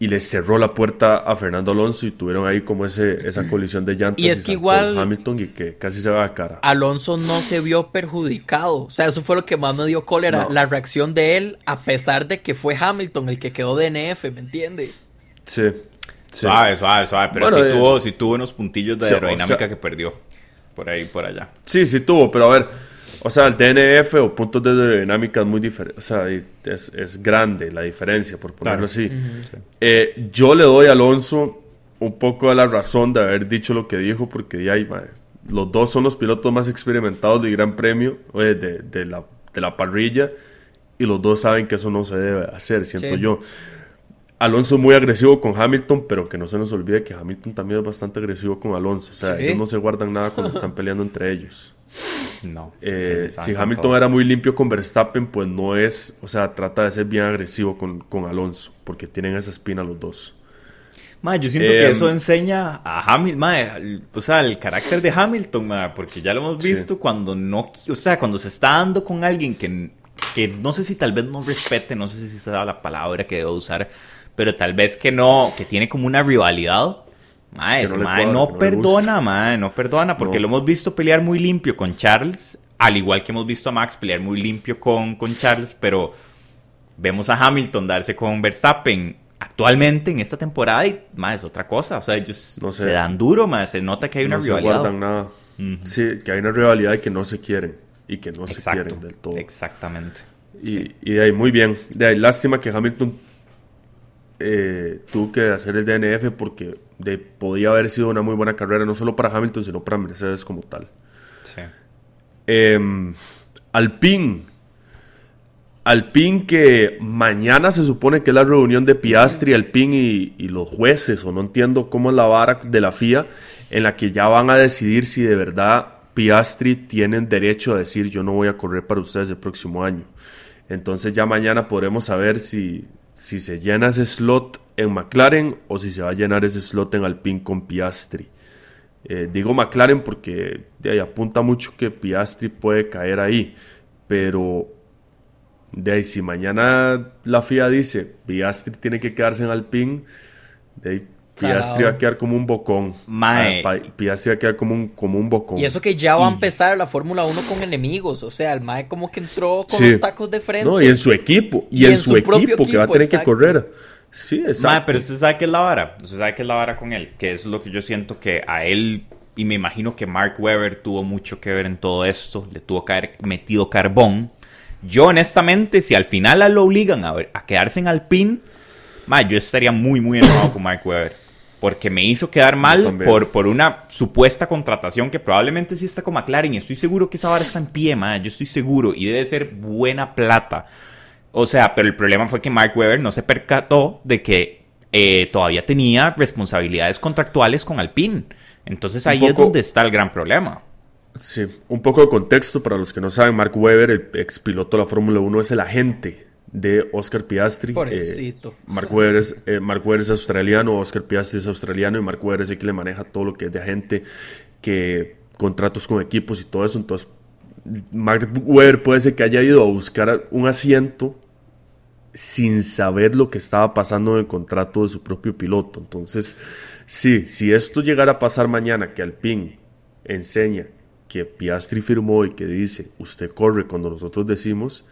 y le cerró la puerta a Fernando Alonso y tuvieron ahí como ese, esa colisión de llantas. Y es que igual Hamilton y que casi se va a cara. Alonso no se vio perjudicado. O sea, eso fue lo que más me dio cólera. La reacción de él, a pesar de que fue Hamilton el que quedó DNF, ¿me entiende? Sí. Suave, suave, suave. Pero sí, eh, tuvo, sí tuvo unos puntillos de aerodinámica que perdió. Por ahí, por allá. Sí, sí tuvo, pero a ver O sea, el DNF o puntos de dinámica es muy diferente. O sea, es, es, grande la diferencia, por ponerlo así. Eh, yo le doy a Alonso un poco a la razón de haber dicho lo que dijo, porque ya, los dos son los pilotos más experimentados del Gran Premio, de, de, la, de la parrilla, y los dos saben que eso no se debe hacer, siento yo. Alonso es muy agresivo con Hamilton, pero que no se nos olvide que Hamilton también es bastante agresivo con Alonso. O sea, ellos no se guardan nada cuando están peleando entre ellos. No. Eh, si Hamilton era muy limpio con Verstappen, pues no es, o sea, trata de ser bien agresivo con, Alonso, porque tienen esa espina los dos. yo siento que eso em, enseña a Hamilton, o sea, el carácter de Hamilton, porque ya lo hemos visto cuando no, o sea, cuando se está dando con alguien que, que no sé si tal vez no respete, no sé si se da la palabra que debo usar, pero tal vez que no, que tiene como una rivalidad. Mae, no, perdona, mae, no perdona, porque lo hemos visto pelear muy limpio con Charles, al igual que hemos visto a Max pelear muy limpio con, con Charles, pero vemos a Hamilton darse con Verstappen actualmente en esta temporada y más es otra cosa, o sea, ellos no se dan duro, más se nota que hay una no rivalidad. Se guardan nada. Sí, que hay una rivalidad y que no se quieren y que no se quieren del todo. Exactamente. Y, y de ahí, muy bien. De ahí, lástima que Hamilton eh, tuvo que hacer el DNF porque de, podía haber sido una muy buena carrera, no solo para Hamilton, sino para Mercedes como tal. Sí. Em, Alpine. Alpine que mañana se supone que es la reunión de Piastri, Alpine y, y, los jueces, o no entiendo cómo es la vara de la FIA, en la que ya van a decidir si de verdad Piastri tienen derecho a decir yo no voy a correr para ustedes el próximo año. Entonces ya mañana podremos saber si, si se llena ese slot en McLaren o si se va a llenar ese slot en Alpine con Piastri. Eh, digo McLaren porque de ahí apunta mucho que Piastri puede caer ahí, pero de ahí si mañana la FIA dice Piastri tiene que quedarse en Alpine, de ahí Piastri va a quedar como un bocón. Mae. Ah, Piastri va a quedar como un, como un bocón. Y eso que ya va a empezar la Fórmula 1 con enemigos. O sea, el Mae como que entró con los tacos de frente. No, y en su equipo. Y, en, su, equipo, que va a tener que correr. Sí, exacto. Mae, pero usted sabe qué es la vara. Usted sabe qué es la vara con él. Que es lo que yo siento que a él. Y me imagino que Mark Webber tuvo mucho que ver en todo esto. Le tuvo que haber metido carbón. Yo, honestamente, si al final lo obligan a, a quedarse en Alpine, mae, yo estaría muy, muy enojado con Mark Webber porque me hizo quedar mal por, por una supuesta contratación que probablemente sí está con McLaren y estoy seguro que esa vara está en pie, man. yo estoy seguro y debe ser buena plata. O sea, pero el problema fue que Mark Webber no se percató de que eh, todavía tenía responsabilidades contractuales con Alpine. Entonces ahí es donde está el gran problema. Sí, un poco de contexto para los que no saben, Mark Webber, el ex piloto de la Fórmula 1, es el agente de Oscar Piastri. Eh, Mark, Webber es, eh, Mark es australiano, Oscar Piastri es australiano y Mark Webber es el que le maneja todo lo que es de gente, que contratos con equipos y todo eso. Entonces, Mark Webber puede ser que haya ido a buscar un asiento sin saber lo que estaba pasando en el contrato de su propio piloto. Entonces, sí, si esto llegara a pasar mañana, que Alpine enseña que Piastri firmó y que dice, usted corre cuando nosotros decimos,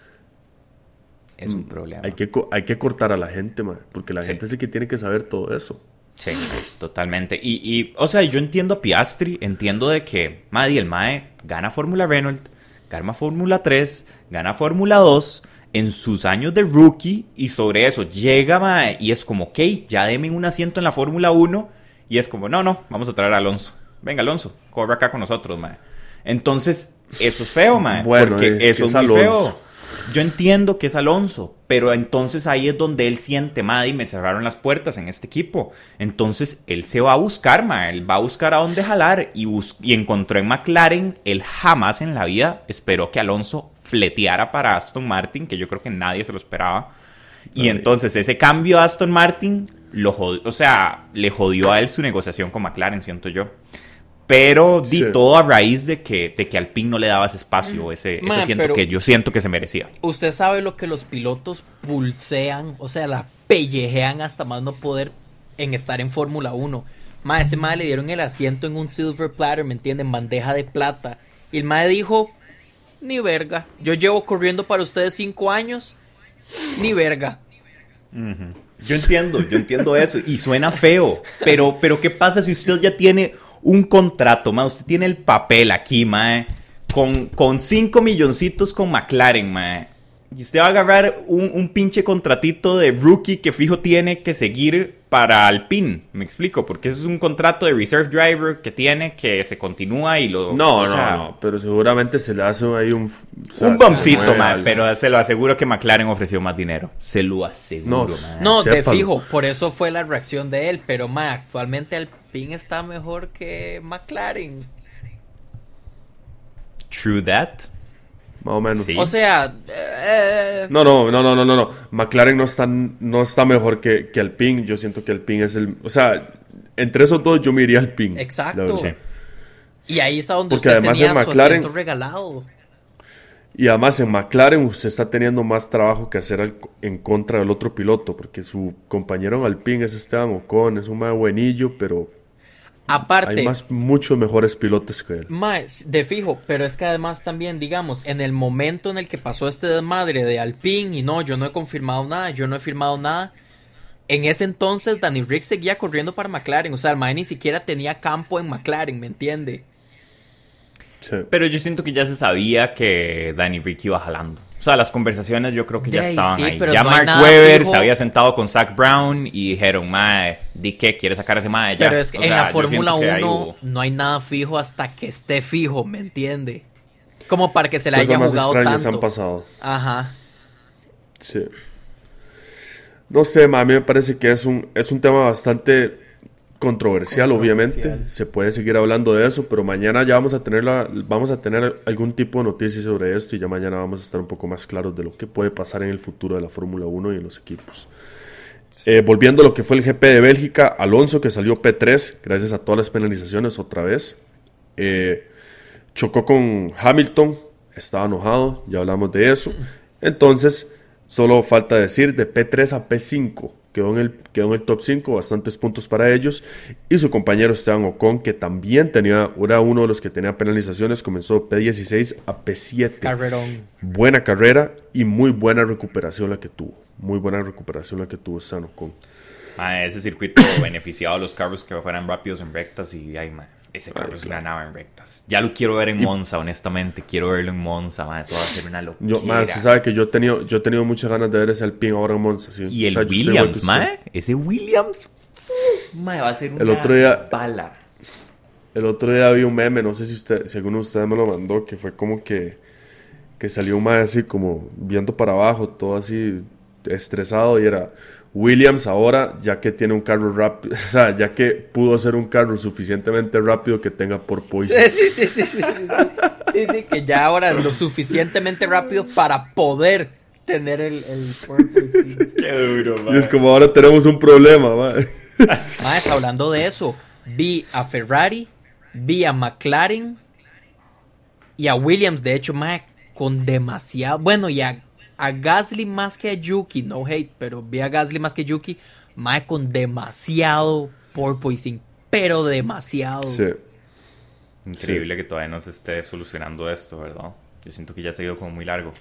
es un mm, problema. Hay que, hay que cortar a la gente, porque la gente es el que tiene que saber todo eso. Sí, totalmente. Y, y, o sea, yo entiendo a Piastri, entiendo de que, madre, el Mae gana Fórmula Renault, gana Fórmula 3, gana Fórmula 2 en sus años de rookie y sobre eso llega, Mae, y es como, ok, ya deme un asiento en la Fórmula 1 y es como, no, no, vamos a traer a Alonso. Venga, Alonso, corre acá con nosotros, Mae. Entonces, eso es feo, Mae. Bueno, porque eso es, muy feo. Yo entiendo que es Alonso, pero entonces ahí es donde él siente, madre, y me cerraron las puertas en este equipo. Entonces él se va a buscar, él va a buscar a dónde jalar y, y encontró en McLaren, él jamás en la vida esperó que Alonso fleteara para Aston Martin, que yo creo que nadie se lo esperaba. Y entonces ese cambio a Aston Martin lo o sea, le jodió a él su negociación con McLaren, siento yo. Pero di todo a raíz de que, de que Alpine no le daba ese espacio, ese, ese siento que yo siento que se merecía. Usted sabe lo que los pilotos pulsean, o sea, la pellejean hasta más no poder en estar en Fórmula 1. Ma, ese mae le dieron el asiento en un silver platter, ¿me entienden? Bandeja de plata. Y el mae dijo, ni verga. Yo llevo corriendo para ustedes cinco años, ni verga. Yo entiendo, yo entiendo eso. Y suena feo. Pero, pero ¿qué pasa si usted ya tiene un contrato, ma. Usted tiene el papel aquí, ma, con, con 5 milloncitos con McLaren, mae. Y usted va a agarrar un, un, pinche contratito de rookie que fijo tiene que seguir para Alpine. Me explico, porque es un contrato de reserve driver que tiene que se continúa y lo. No, no, no, pero seguramente se le hace ahí un. un bombcito, man, pero se lo aseguro que McLaren ofreció más dinero. Se lo aseguro, No, no de fijo, por eso fue la reacción de él, pero ma, actualmente Alpine está mejor que McLaren. True that. Más o menos. O sea. Eh, no, no, no, no, no, no. McLaren no está, no está mejor que, que Alpine. Yo siento que Alpine es el. O sea, entre esos dos yo me iría Alpine. Exacto. Y ahí está donde Porque usted además tenía en McLaren, regalado. Y además en McLaren usted está teniendo más trabajo que hacer en contra del otro piloto, porque su compañero en Alpine es Esteban Ocon, es un más buenillo, pero Aparte. Hay más, muchos mejores pilotos que él. Más, de fijo, pero es que además también, digamos, en el momento en el que pasó este desmadre de Alpine y no, yo no he confirmado nada, yo no he firmado nada. En ese entonces, Danny Rick seguía corriendo para McLaren. O sea, el Mae ni siquiera tenía campo en McLaren, ¿me entiende? Pero yo siento que ya se sabía que Danny Rick iba jalando. O sea, las conversaciones yo creo que ya estaban ahí. Ya Mark Webber se había sentado con Zach Brown y dijeron, mae, di que quiere sacar ese mae ya. Pero es que en la Fórmula 1 no hay nada fijo hasta que esté fijo, ¿me entiende? Como para que se le haya jugado tanto. han pasado. Ajá. Sí. No sé, a mí me parece que es un, es un tema bastante controversial, obviamente. Se puede seguir hablando de eso, pero mañana ya vamos a tener vamos a tener algún tipo de noticias sobre esto y ya mañana vamos a estar un poco más claros de lo que puede pasar en el futuro de la Fórmula 1 y en los equipos. Eh, volviendo a lo que fue el GP de Bélgica, Alonso que salió P3 gracias a todas las penalizaciones otra vez. Eh, chocó con Hamilton, estaba enojado, ya hablamos de eso. Entonces, solo falta decir de P3 a P5 quedó en el, quedó en el top 5, bastantes puntos para ellos. Y su compañero Esteban Ocon, que también tenía, era uno de los que tenía penalizaciones, comenzó P16 a P7. Carrerón. Buena carrera y muy buena recuperación la que tuvo. Muy buena recuperación la que tuvo Esteban Ocon. ese circuito beneficiado a los carros que fueran rápidos en rectas y ahí, ese carro es una nave en rectas. Ya lo quiero ver en Monza, honestamente. Quiero verlo en Monza, man. Eso va a ser una locura. Yo, man, se sabe que yo he tenido, yo he tenido muchas ganas de ver ese Alpine ahora en Monza. Sí. Y el Williams, man. Ese Williams, man, va a ser una el otro día, bala. El otro día vi un meme, no sé si usted, si alguno de ustedes me lo mandó, que fue como que, que salió un man así como viendo para abajo, todo así estresado y era Williams ahora, ya que tiene un carro rápido, o sea, ya que pudo hacer un carro suficientemente rápido que tenga por Sí, sí, sí, sí, sí, sí, sí, que ya ahora lo suficientemente rápido para poder tener el, el Qué duro, man. Y es como ahora tenemos un problema, man. Más, hablando de eso, vi a Ferrari, vi a McLaren y a Williams, de hecho, más con demasiado, bueno, y a a Gasly más que a Yuki, no hate, pero vi a Gasly más que Yuki, mae con demasiado porpoising, pero demasiado. Sí. Increíble que todavía no se esté solucionando esto, ¿verdad? Yo siento que ya se ha ido como muy largo.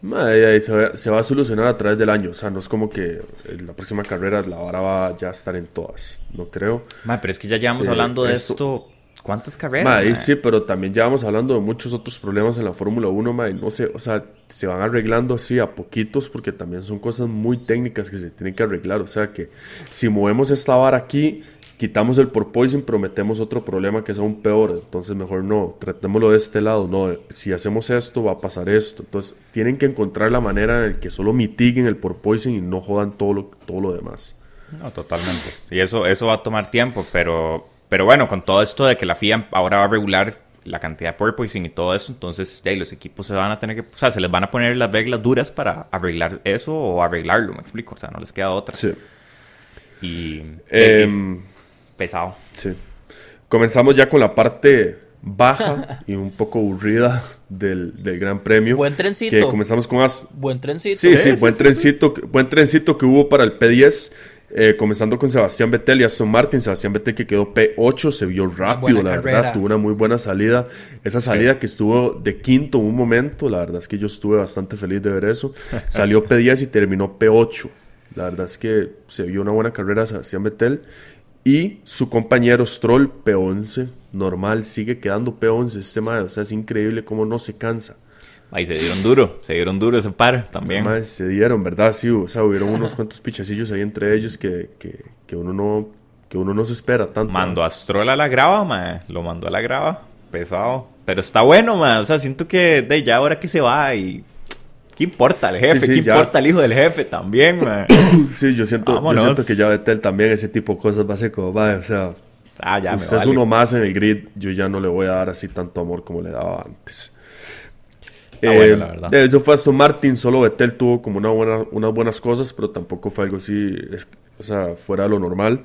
se, va, a solucionar a través del año. O sea, no es como que la próxima carrera la vara va ya a estar en todas. No creo. pero es que ya llevamos eh, hablando de esto ¿Cuántas carreras? sí, pero también ya vamos hablando de muchos otros problemas en la Fórmula 1, no sé, o sea, se van arreglando así a poquitos porque también son cosas muy técnicas que se tienen que arreglar, o sea que si movemos esta vara aquí, quitamos el porpoising, pero metemos otro problema que es aún peor, entonces mejor no, tratémoslo de este lado, no, si hacemos esto va a pasar esto, entonces tienen que encontrar la manera en que solo mitiguen el porpoising y no jodan todo lo, todo lo demás. No, totalmente. Y eso, eso va a tomar tiempo, pero pero bueno, con todo esto de que la FIA ahora va a regular la cantidad de porpoising y todo eso, entonces ya, los equipos se van a tener que, o sea, se les van a poner las reglas duras para arreglar eso o arreglarlo, me explico, o sea, no les queda otra. Sí. Y em, pesado. Sí. Comenzamos ya con la parte baja y un poco aburrida del, del, Gran Premio. Buen trencito. Que comenzamos con as... Buen trencito. Sí, sí, buen trencito, buen trencito que hubo para el P10 eh, comenzando con Sebastián Vettel y Aston Martin. Sebastián Vettel que quedó P8, se vio rápido, la verdad, tuvo una muy buena salida. Esa salida que estuvo de quinto en un momento, la verdad es que yo estuve bastante feliz de ver eso. Salió P10 y terminó P8. La verdad es que se vio una buena carrera Sebastián Vettel. Y su compañero Stroll, P11. normal, sigue quedando P11 este mae. O sea, es increíble cómo no se cansa. Ahí se dieron duro, se dieron duro ese par también. Mae, se dieron, ¿verdad? Sí, o sea, hubieron unos cuantos pichacillos ahí entre ellos que, que, que uno no que uno no se espera tanto. Mandó a Stroll a la grava, mae. Lo mandó a la grava. Pesado. Pero está bueno, mae. O sea, siento que de ya ahora que se va y ¿Qué importa el jefe? ¿Qué importa el hijo del jefe también, man? sí, yo siento, yo siento que ya Betel también ese tipo de cosas va a ser como, va, o sea, ah, ya usted es uno más en el grid, yo ya no le voy a dar así tanto amor como le daba antes. Ah, bueno, la verdad. Eso fue Aston Martin, solo Betel tuvo como una buena, unas buenas cosas, pero tampoco fue algo así, o sea, fuera de lo normal.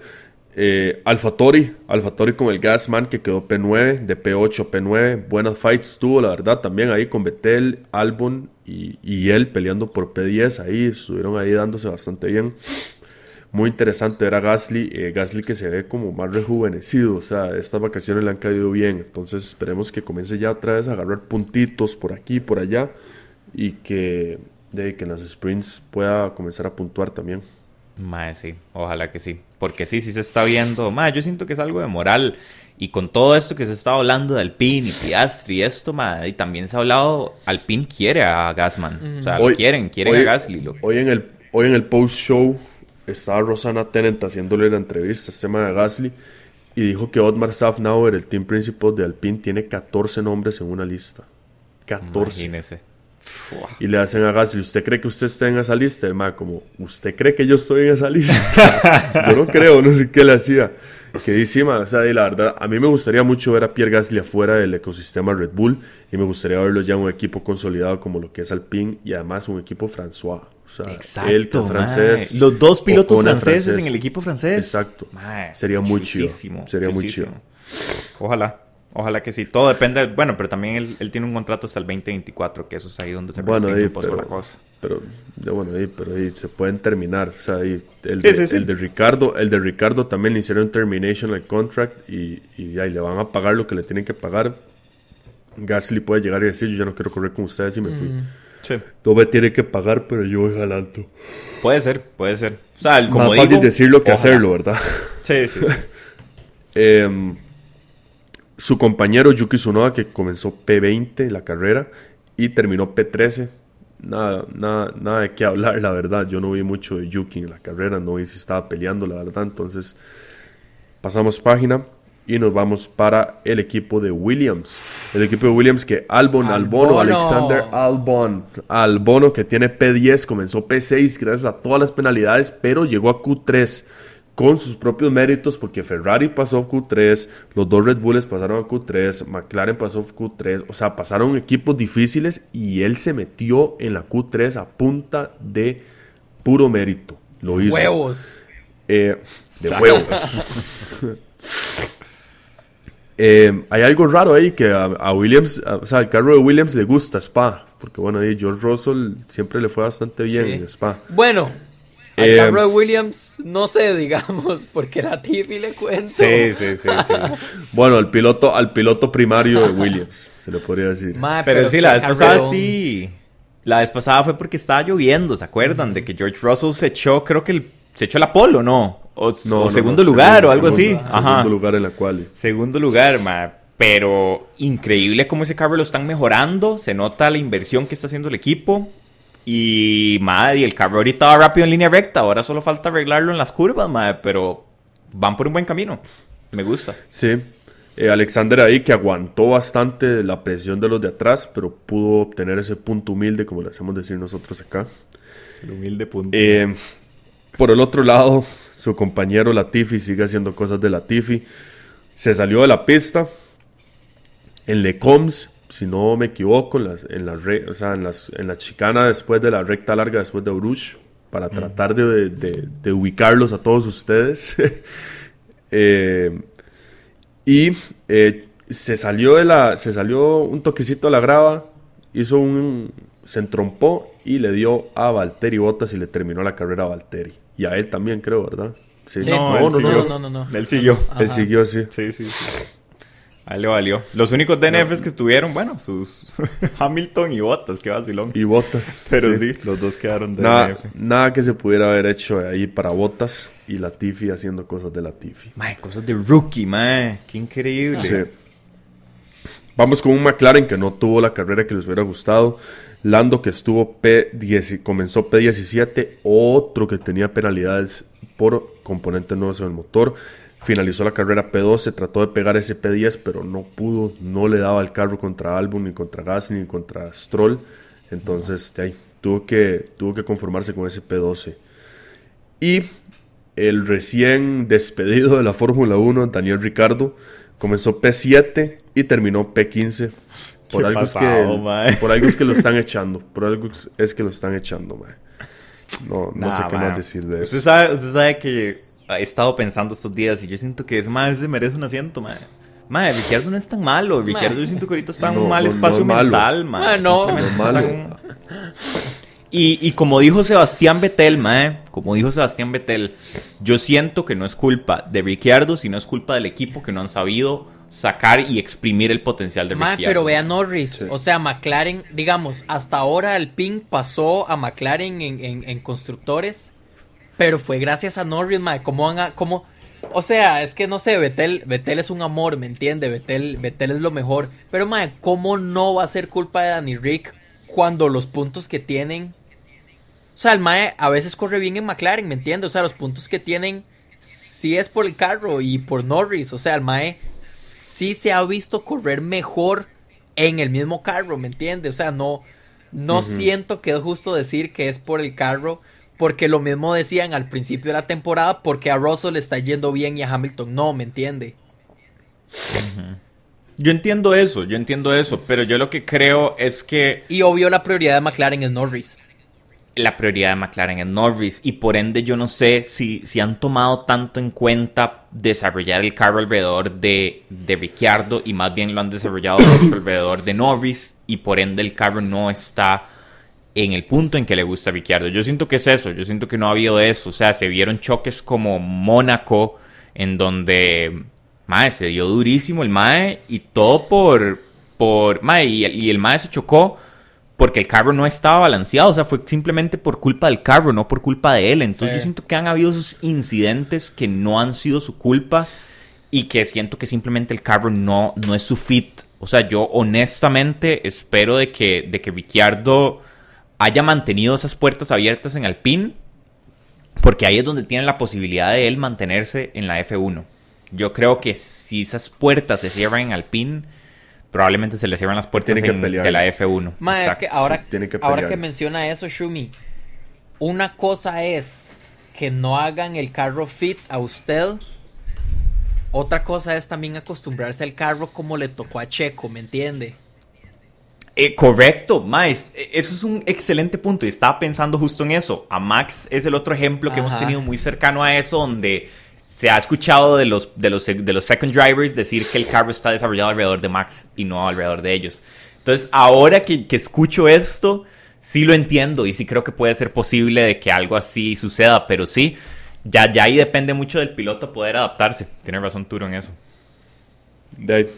Eh, Alfatori, Alfatori con el Gasman que quedó P9, de P8 P9, buenas fights tuvo la verdad también ahí con Betel, Albon y, él peleando por P10 ahí, estuvieron ahí dándose bastante bien. Muy interesante era Gasly, eh, Gasly que se ve como más rejuvenecido, o sea, estas vacaciones le han caído bien, entonces esperemos que comience ya otra vez a agarrar puntitos por aquí y por allá y que, de, que en las sprints pueda comenzar a puntuar también. Mae, sí, ojalá que sí. Porque sí, sí se está viendo. Mae, yo siento que es algo de moral. Y con todo esto que se está hablando de Alpine y Piastri y esto, mae, y también se ha hablado, Alpine quiere a Gasman. O sea, lo quieren, quieren a Gasly. Hoy en el, hoy en el post-show estaba Rosana Tennant haciéndole la entrevista a este tema de Gasly y dijo que Otmar Safnauer, el team principal de Alpine, tiene 14 nombres en una lista. 14. Imagínese. Y le hacen a Gasly, ¿usted cree que usted está en esa lista? El como, ¿usted cree que yo estoy en esa lista? yo no creo, no sé qué le hacía. Que dice, o sea, y la verdad, a mí me gustaría mucho ver a Pierre Gasly afuera del ecosistema Red Bull y me gustaría verlo ya un equipo consolidado como lo que es Alpine y además un equipo François. O sea, Exacto, francés. Los dos pilotos franceses en el equipo francés. Exacto. Sería muy chido. Sería muy chido. Ojalá. Ojalá que sí. Todo depende. Bueno, pero también él, tiene un contrato hasta el 2024, que eso es ahí donde se bueno, un poco la cosa. Pero, bueno, ahí, pero ahí se pueden terminar. O sea, ahí, el, de, el de Ricardo, el de Ricardo también le hicieron termination al contract y, y ahí le van a pagar lo que le tienen que pagar. Gasly puede llegar y decir, yo ya no quiero correr con ustedes y me fui. Mm. Sí. Me tiene que pagar, pero yo voy jalando. Puede ser, puede ser. O sea, como Más fácil decirlo que hacerlo, ¿verdad? Sí, sí. sí. eh, su compañero Yuki Tsunoda, que comenzó P20 en la carrera y terminó P13. Nada, nada, nada de qué hablar, la verdad. Yo no vi mucho de Yuki en la carrera, no vi si estaba peleando, la verdad. Entonces, pasamos página y nos vamos para el equipo de Williams. El equipo de Williams que Albon, Albono, Alexander Albon, Albono que tiene P10, comenzó P6 gracias a todas las penalidades, pero llegó a Q3 con sus propios méritos, porque Ferrari pasó Q3, los dos Red Bulls pasaron a Q3, McLaren pasó Q3, o sea, pasaron equipos difíciles y él se metió en la Q3 a punta de puro mérito. Lo hizo. Huevos. Eh, de huevos. Eh, hay algo raro ahí que a, Williams, o sea, al carro de Williams le gusta Spa, porque bueno, ahí George Russell siempre le fue bastante bien en Spa. Bueno, a eh, Williams, no sé, digamos, porque la Tiffy le cuento. Sí, sí, sí, sí. bueno, al piloto, al piloto primario de Williams, se le podría decir. pero, sí, la vez pasada sí. La vez pasada fue porque estaba lloviendo, ¿se acuerdan? De que George Russell se echó, creo que el, se echó el Apolo, ¿no? O, segundo lugar o algo así. Segundo lugar en la cual. Segundo lugar, ma. Pero increíble cómo ese carro lo están mejorando. Se nota la inversión que está haciendo el equipo. Y, madre, el carro ahorita va rápido en línea recta. Ahora solo falta arreglarlo en las curvas, madre. Pero van por un buen camino. Me gusta. Sí. Eh, Alexander ahí que aguantó bastante la presión de los de atrás, pero pudo obtener ese punto humilde, como le hacemos decir nosotros acá. El humilde punto. Eh, por el otro lado, su compañero Latifi sigue haciendo cosas de Latifi. Se salió de la pista en Lecoms si no me equivoco, en, las, en, la o sea, en, las, en la chicana después de la recta larga, después de Urush, para tratar de, de, ubicarlos a todos ustedes. Eh, y eh, se salió de la, se salió un toquecito a la grava, hizo un, se entrompó y le dio a Valtteri Botas y le terminó la carrera a Valtteri. Y a él también creo, ¿verdad? Sí. No, no, no, no, no, Él siguió. Él siguió, sí. Sí, sí, sí. Ahí le valió. Los únicos DNFs que estuvieron, bueno, sus Hamilton y Bottas, que vacilón. Y Bottas. Pero sí. los dos quedaron DNF. Nada, nada, que se pudiera haber hecho ahí para Bottas y Latifi haciendo cosas de Latifi. Mae, cosas de rookie, mae. Qué increíble. vamos con un McLaren que no tuvo la carrera que les hubiera gustado. Lando que estuvo P10, comenzó P17, otro que tenía penalidades por componentes nuevos en el motor. Finalizó la carrera P12, trató de pegar ese P10, pero no pudo, no le daba el carro contra Albon, ni contra Gasly, ni contra Stroll. Entonces, ahí, tuvo, que, tuvo que conformarse con ese P12. Y el recién despedido de la Fórmula 1, Daniel Ricardo, comenzó P7 y terminó P15. Por algo, es que, por algo es que lo están echando. Por algo es que lo están echando, man. No, no sé qué más decir de eso. Usted sabe, usted sabe que he estado pensando estos días y yo siento que ese más se merece un asiento, man. Madre, Ricciardo no es tan malo. Ricciardo yo siento que ahorita está en un mal espacio mental, man. no, no es malo. Y, y, como dijo Sebastián Vettel, mae, como dijo Sebastián Vettel, yo siento que no es culpa de Ricciardo, sino es culpa del equipo que no han sabido sacar y exprimir el potencial de mae, pero vea Norris, o sea, McLaren, digamos, hasta ahora el ping pasó a McLaren en, en, constructores, pero fue gracias a Norris, mae, cómo van a, cómo... O sea, es que no sé, Vettel, Vettel es un amor, ¿me entiende? Vettel, Vettel es lo mejor. Pero, mae, ¿cómo no va a ser culpa de Danny Rick cuando los puntos que tienen o sea, el Mae a veces corre bien en McLaren, ¿me entiendes? O sea, los puntos que tienen sí es por el carro y por Norris. O sea, el Mae sí se ha visto correr mejor en el mismo carro, ¿me entiendes? O sea, no, no siento que es justo decir que es por el carro, porque lo mismo decían al principio de la temporada, porque a Russell le está yendo bien y a Hamilton no, ¿me entiende? Yo entiendo eso, yo entiendo eso, pero yo lo que creo es que... Y obvio la prioridad de McLaren es Norris la prioridad de McLaren en Norris y por ende yo no sé si, si han tomado tanto en cuenta desarrollar el carro alrededor de, de Ricciardo y más bien lo han desarrollado alrededor de Norris y por ende el carro no está en el punto en que le gusta a Ricciardo. Yo siento que es eso, yo siento que no ha habido eso, o sea, se vieron choques como Mónaco en donde mae, se dio durísimo el Mae y todo por, por mae, y, y el Mae se chocó porque el carro no estaba balanceado, o sea, fue simplemente por culpa del carro, no por culpa de él. Entonces yo siento que han habido esos incidentes que no han sido su culpa y que siento que simplemente el carro no, no es su fit. O sea, yo honestamente espero de que, de que Ricciardo haya mantenido esas puertas abiertas en Alpine, porque ahí es donde tiene la posibilidad de él mantenerse en la F1. Yo creo que si esas puertas se cierran en Alpine probablemente se le cierran las puertas de la F1. es que ahora, que ahora que menciona eso, Shumi, una cosa es que no hagan el carro fit a usted. Otra cosa es también acostumbrarse al carro como le tocó a Checo, ¿me entiende? Eh, correcto, Maes. E, eso es un excelente punto y estaba pensando justo en eso. A Max es el otro ejemplo que hemos tenido muy cercano a eso, donde se ha escuchado de los, de, los, de los second drivers decir que el carro está desarrollado alrededor de Max y no alrededor de ellos. Entonces, ahora que, que, escucho esto, sí lo entiendo y sí creo que puede ser posible de que algo así suceda, pero sí, ya, ya ahí depende mucho del piloto poder adaptarse. Tiene razón Turo en eso. De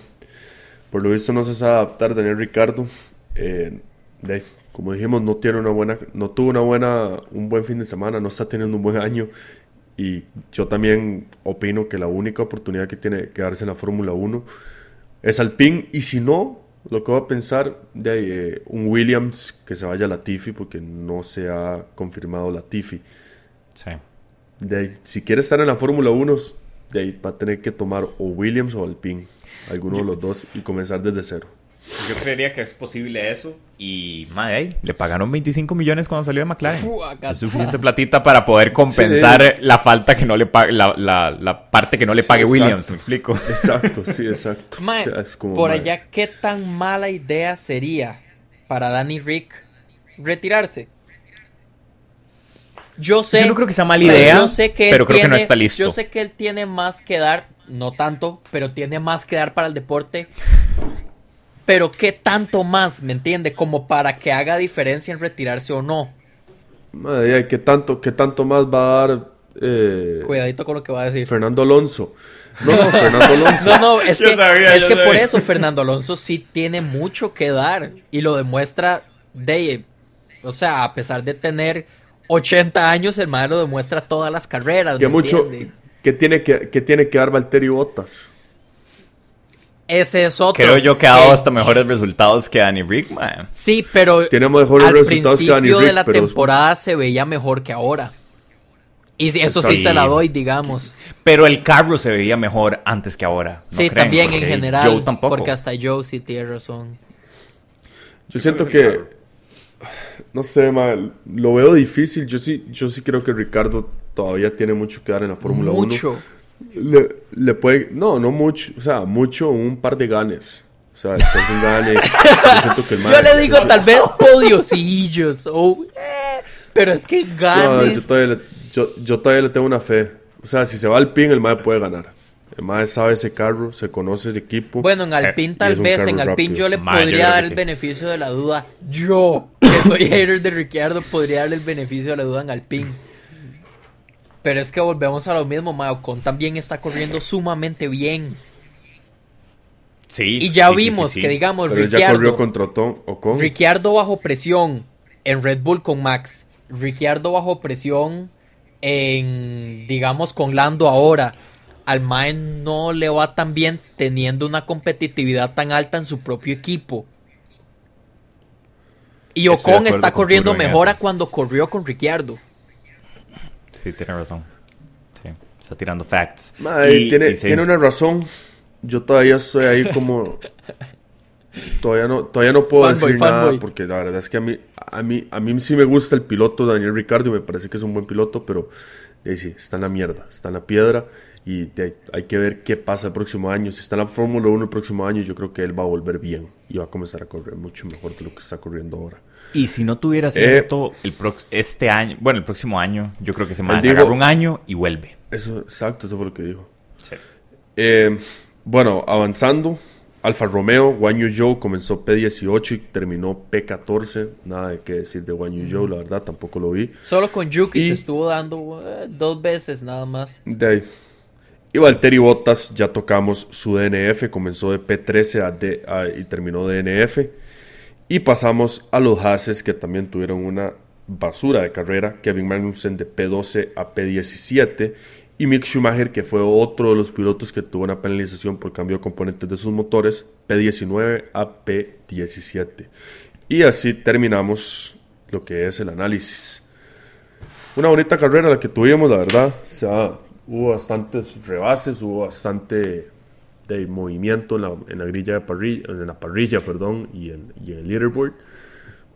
por lo visto no se sabe adaptar Daniel Ricardo. Eh, de como dijimos, no tiene una buena, no tuvo una buena, un buen fin de semana, no está teniendo un buen año y yo también opino que la única oportunidad que tiene que darse en la Fórmula 1 es Alpine. Y si no, lo que voy a pensar de eh, un Williams que se vaya a Latifi porque no se ha confirmado Latifi. Sí. De si quiere estar en la Fórmula 1, de ahí va a tener que tomar o Williams o Alpine, alguno de los dos, y comenzar desde cero. Yo creería que es posible eso. Y, madre, le pagaron 25 millones cuando salió de McLaren. es suficiente platita para poder compensar la falta que no le pague, la, la, parte que no le pague Williams, ¿me explico? Exacto, sí, exacto. por allá, ¿qué tan mala idea sería para Danny Rick retirarse? Yo sé. Yo no creo que sea mala idea, pero creo que no está listo. Yo sé que él tiene más que dar, no tanto, pero tiene más que dar para el deporte pero ¿qué tanto más, me entiende? Como para que haga diferencia en retirarse o no. Madre, ¿qué tanto, qué tanto más va a dar? Eh, Cuidadito con lo que va a decir. Fernando Alonso. No, no, Fernando Alonso. no, no, es que, es que por eso Fernando Alonso sí tiene mucho que dar y lo demuestra de, o sea, a pesar de tener 80 años, el madre lo demuestra todas las carreras. Que mucho, que tiene que, que tiene que dar Valtteri Bottas. Ese es otro. Creo yo que ha dado hasta mejores resultados que Danny Rick, man. Sí, pero Tiene mejores al resultados que Danny principio Rick, de la pero- temporada se veía mejor que ahora. Y eso sí Sí. se la doy, digamos. Pero el carro se veía mejor antes que ahora. ¿no sí, creen? también en general. Joe tampoco. Porque hasta Joe sí tiene razón. Yo siento que. No sé, ma, lo veo difícil. Yo sí, yo sí creo que Ricardo todavía tiene mucho que dar en la Fórmula 1. Mucho. Le, le puede. No, no mucho. O sea, mucho, un par de ganes. O sea, un gane. yo que el Yo le digo yo- tal vez podiosillos. o, eh, pero es que No, ganes. yo todavía, le, yo, yo todavía le tengo una fe. O sea, si se va al pin, el MAE puede ganar. El MAE sabe ese carro, se conoce el equipo. Bueno, en Alpine y tal vez, en Alpine rápido. yo le podría dar el sí. beneficio de la duda. Yo, que soy hater de Ricciardo, podría darle el beneficio de la duda en Alpine. Pero es que volvemos a lo mismo, ma, Ocon también está corriendo sumamente bien. Sí. Y ya sí, vimos sí, sí. que, digamos, Pero él ya corrió Ricciardo, contra Ocon. Ricciardo bajo presión en Red Bull con Max. Ricciardo bajo presión en, digamos, con Lando ahora. Al Mae no le va tan bien teniendo una competitividad tan alta en su propio equipo. Y Ocon está corriendo mejor a cuando corrió con Ricciardo. Sí, tiene razón. Sí, está tirando facts. Y- tiene, y sí. tiene una razón. Yo todavía estoy ahí como. todavía no, todavía no puedo decir nada porque la verdad es que a mí, a mí, a mí sí me gusta el piloto Daniel Ricardo y me parece que es un buen piloto, pero eh, sí, está en la mierda, está en la piedra y de- hay que ver qué pasa el próximo año. Si está en la Fórmula 1 el próximo año, yo creo que él va a volver bien y va a comenzar a correr mucho mejor de lo que está corriendo ahora. Y si no tuviera Eh, cierto el prox- este año, bueno, el próximo año, yo creo que se agarra un año y vuelve. Eso, exacto, eso fue lo que dijo. Sí. Eh, bueno, avanzando, Alfa Romeo, Guan Yu Zhou comenzó P18 y terminó P14. Nada de qué decir de Guan Yu Zhou, la verdad, tampoco lo vi. Solo con Yuki Y- se estuvo dando eh, dos veces nada más. De ahí. Y Valtteri Bottas, ya tocamos su DNF, comenzó de P13 a D- a- y terminó DNF. Y pasamos a los Hases, que también tuvieron una basura de carrera. Kevin Magnussen de P12 a P17. Y Mick Schumacher, que fue otro de los pilotos que tuvo una penalización por cambio de componentes de sus motores, P19 a P17. Y así terminamos lo que es el análisis. Una bonita carrera la que tuvimos, la verdad. Hubo bastantes rebases, hubo bastante de movimiento en la, en la grilla de parrilla, en la parrilla, perdón, y en, y en el leaderboard.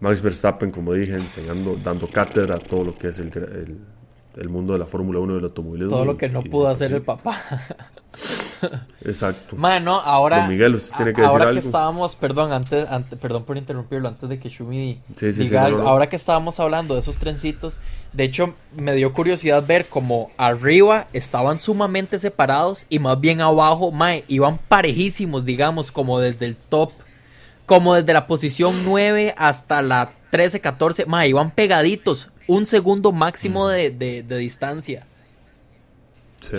Max Verstappen, como dije, enseñando, dando cátedra a todo lo que es el, el, el mundo de la Fórmula 1 y del automovilismo. Todo lo y- que no y- pudo hacer sí, el papá. Exacto. Bueno, ahora. Don Miguel, ¿usted tiene que a- decir ahora que estábamos, perdón, antes, ante- perdón por interrumpirlo, antes de que Shumi Sí, sí, sí, diga algo. no, no. Ahora que estábamos hablando de esos trencitos, de hecho, me dio curiosidad ver como arriba estaban sumamente separados y más bien abajo, mae, iban parejísimos, digamos, como desde el top, como desde la posición 9 hasta la 13, 14, mae, iban pegaditos, un segundo máximo de, de- de distancia. Sí.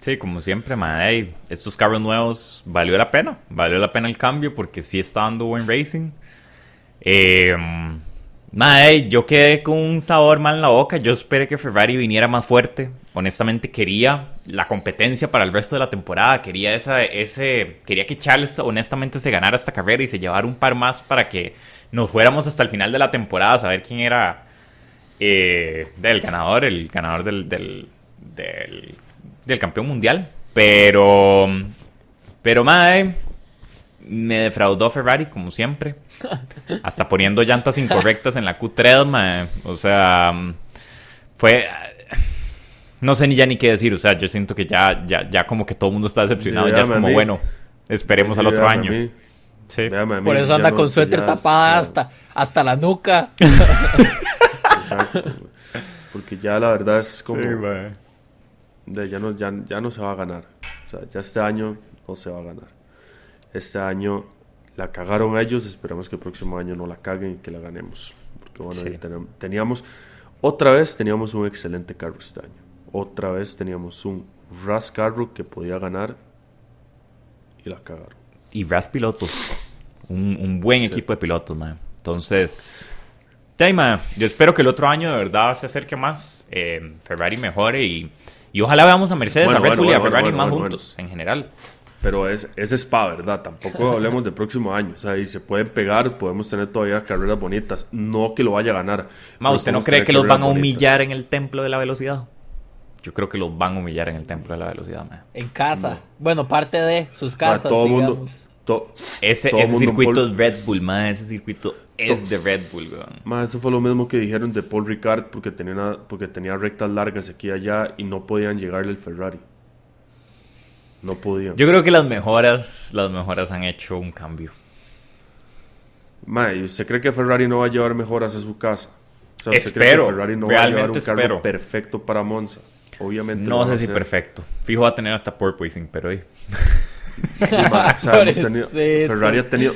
Sí. Como siempre, ey, estos carros nuevos valió la pena. Valió la pena el cambio porque sí está dando buen racing. Eh, ey, yo quedé con un sabor mal en la boca. Yo esperé que Ferrari viniera más fuerte. Honestamente quería la competencia para el resto de la temporada. Quería esa, ese, quería que Charles honestamente se ganara esta carrera y se llevara un par más para que nos fuéramos hasta el final de la temporada a saber quién era eh, del ganador, el ganador del, del, del, del campeón mundial. Pero, pero, madre, me defraudó Ferrari, como siempre. Hasta poniendo llantas incorrectas en la Q3, mae. O sea, fue... No sé ni ya ni qué decir. O sea, yo siento que ya, ya, ya como que todo el mundo está decepcionado. Sí, ya es como, bueno, esperemos Sí, al otro año. mí, Sí. mí, Por eso ya anda no- con suéter ya- tapada ya- hasta, hasta la nuca. Exacto. güey. Porque ya la verdad es como... de ya, no, ya, ya no se va a ganar. O sea, ya este año no se va a ganar. Este año la cagaron ellos, esperamos que el próximo año no la caguen y que la ganemos. Porque bueno, Sí. teníamos, otra vez teníamos un excelente carro este año. Otra vez teníamos un Ras carro que podía ganar y la cagaron. y Ras pilotos. Un, un buen Sí. equipo de pilotos, man. Entonces, man, yo espero que el otro año de verdad se acerque más. eh, Ferrari mejore y, y ojalá veamos a Mercedes, Bueno, a Red bueno, Bull y a Ferrari bueno, más bueno, juntos, en general. Pero es, es spa, ¿verdad? Tampoco hablemos del próximo año. O sea, y se pueden pegar, podemos tener todavía carreras bonitas. No que lo vaya a ganar. Ma, ¿usted no cree que los van a humillar en el templo de la velocidad? Yo creo que los van a humillar en el templo de la velocidad, ma. En casa. Bueno, parte de sus casas, todo digamos. Mundo, ese ese circuito es Red Bull, ma. Ese circuito es de Red Bull, weón. Ma, eso fue lo mismo que dijeron de Paul Ricard porque tenía, una, porque tenía rectas largas aquí y allá y no podían llegarle el Ferrari. No podían. Yo creo que las mejoras, las mejoras han hecho un cambio. Ma, ¿y usted cree que Ferrari no va a llevar mejoras a su casa? O sea, ¿usted espero, cree que Ferrari no va a llevar un carro perfecto para Monza? Obviamente. No sé si perfecto. Fijo va a tener hasta porpoising, pero ahí. Ferrari ha tenido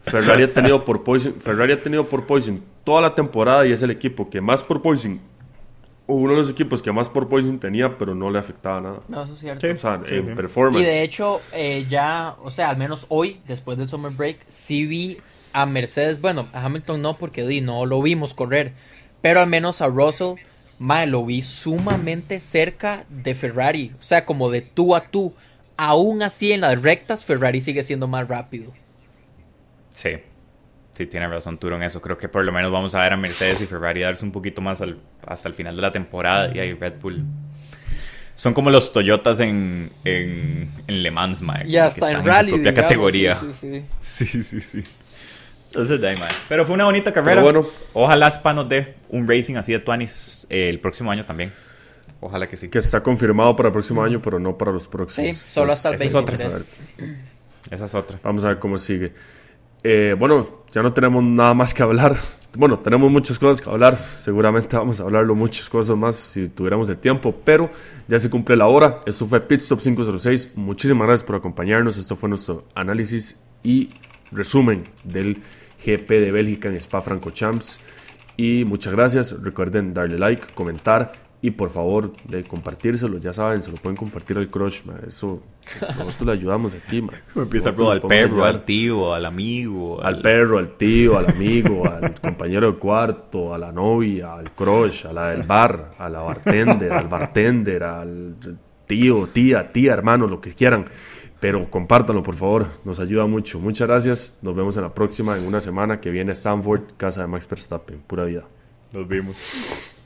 Ferrari ha tenido por Poison, Ferrari ha tenido por Poison toda la temporada y es el equipo que más por Poison uno de los equipos que más por Poison tenía, pero no le afectaba nada. No, eso es cierto. O sea, en performance. Y de hecho, eh, ya, o sea, al menos hoy, después del Summer Break, sí vi a Mercedes, bueno, a Hamilton no, porque di, no lo vimos correr, pero al menos a Russell, mae, lo vi sumamente cerca de Ferrari, o sea, como de tú a tú. Aún así, en las rectas, Ferrari sigue siendo más rápido. Sí, sí, tiene razón Turo en eso. Creo que por lo menos vamos a ver a Mercedes y Ferrari darse un poquito más hasta el final de la temporada y ahí Red Bull. Son como los Toyotas en, en, Le Mans, Mike. Ya está en rally. propia categoría. Sí sí sí. sí, Entonces, de Pero fue una bonita carrera. bueno, Ojalá Spa nos dé un racing así de Tuanis eh, el próximo año también. Ojalá que sí. Que está confirmado para el próximo año, pero no para los próximos. Sí, solo hasta el 23. Esa es otra. Esa es otra. Vamos a ver cómo sigue. Eh, bueno, ya no tenemos nada más que hablar. Bueno, tenemos muchas cosas que hablar. Seguramente vamos a hablarlo muchas cosas más si tuviéramos el tiempo. Pero ya se cumple la hora. Esto fue Pitstop 506. Muchísimas gracias por acompañarnos. Esto fue nuestro análisis y resumen del GP de Bélgica en Spa Franco Champs. Y muchas gracias. Recuerden darle like, comentar y por favor, de compartírselo, ya saben, se lo pueden compartir al crush, eso nosotros le ayudamos aquí, man. Empieza al perro, al tío, al amigo. Al... perro, al tío, al amigo, al compañero de cuarto, a la novia, al crush, a la del bar, a la bartender, al bartender, al tío, tía, tía, hermano, lo que quieran. Pero compártanlo, por favor, nos ayuda mucho. Muchas gracias, nos vemos en la próxima, en una semana que viene Sanford, casa de Max Verstappen, pura vida. Nos vemos.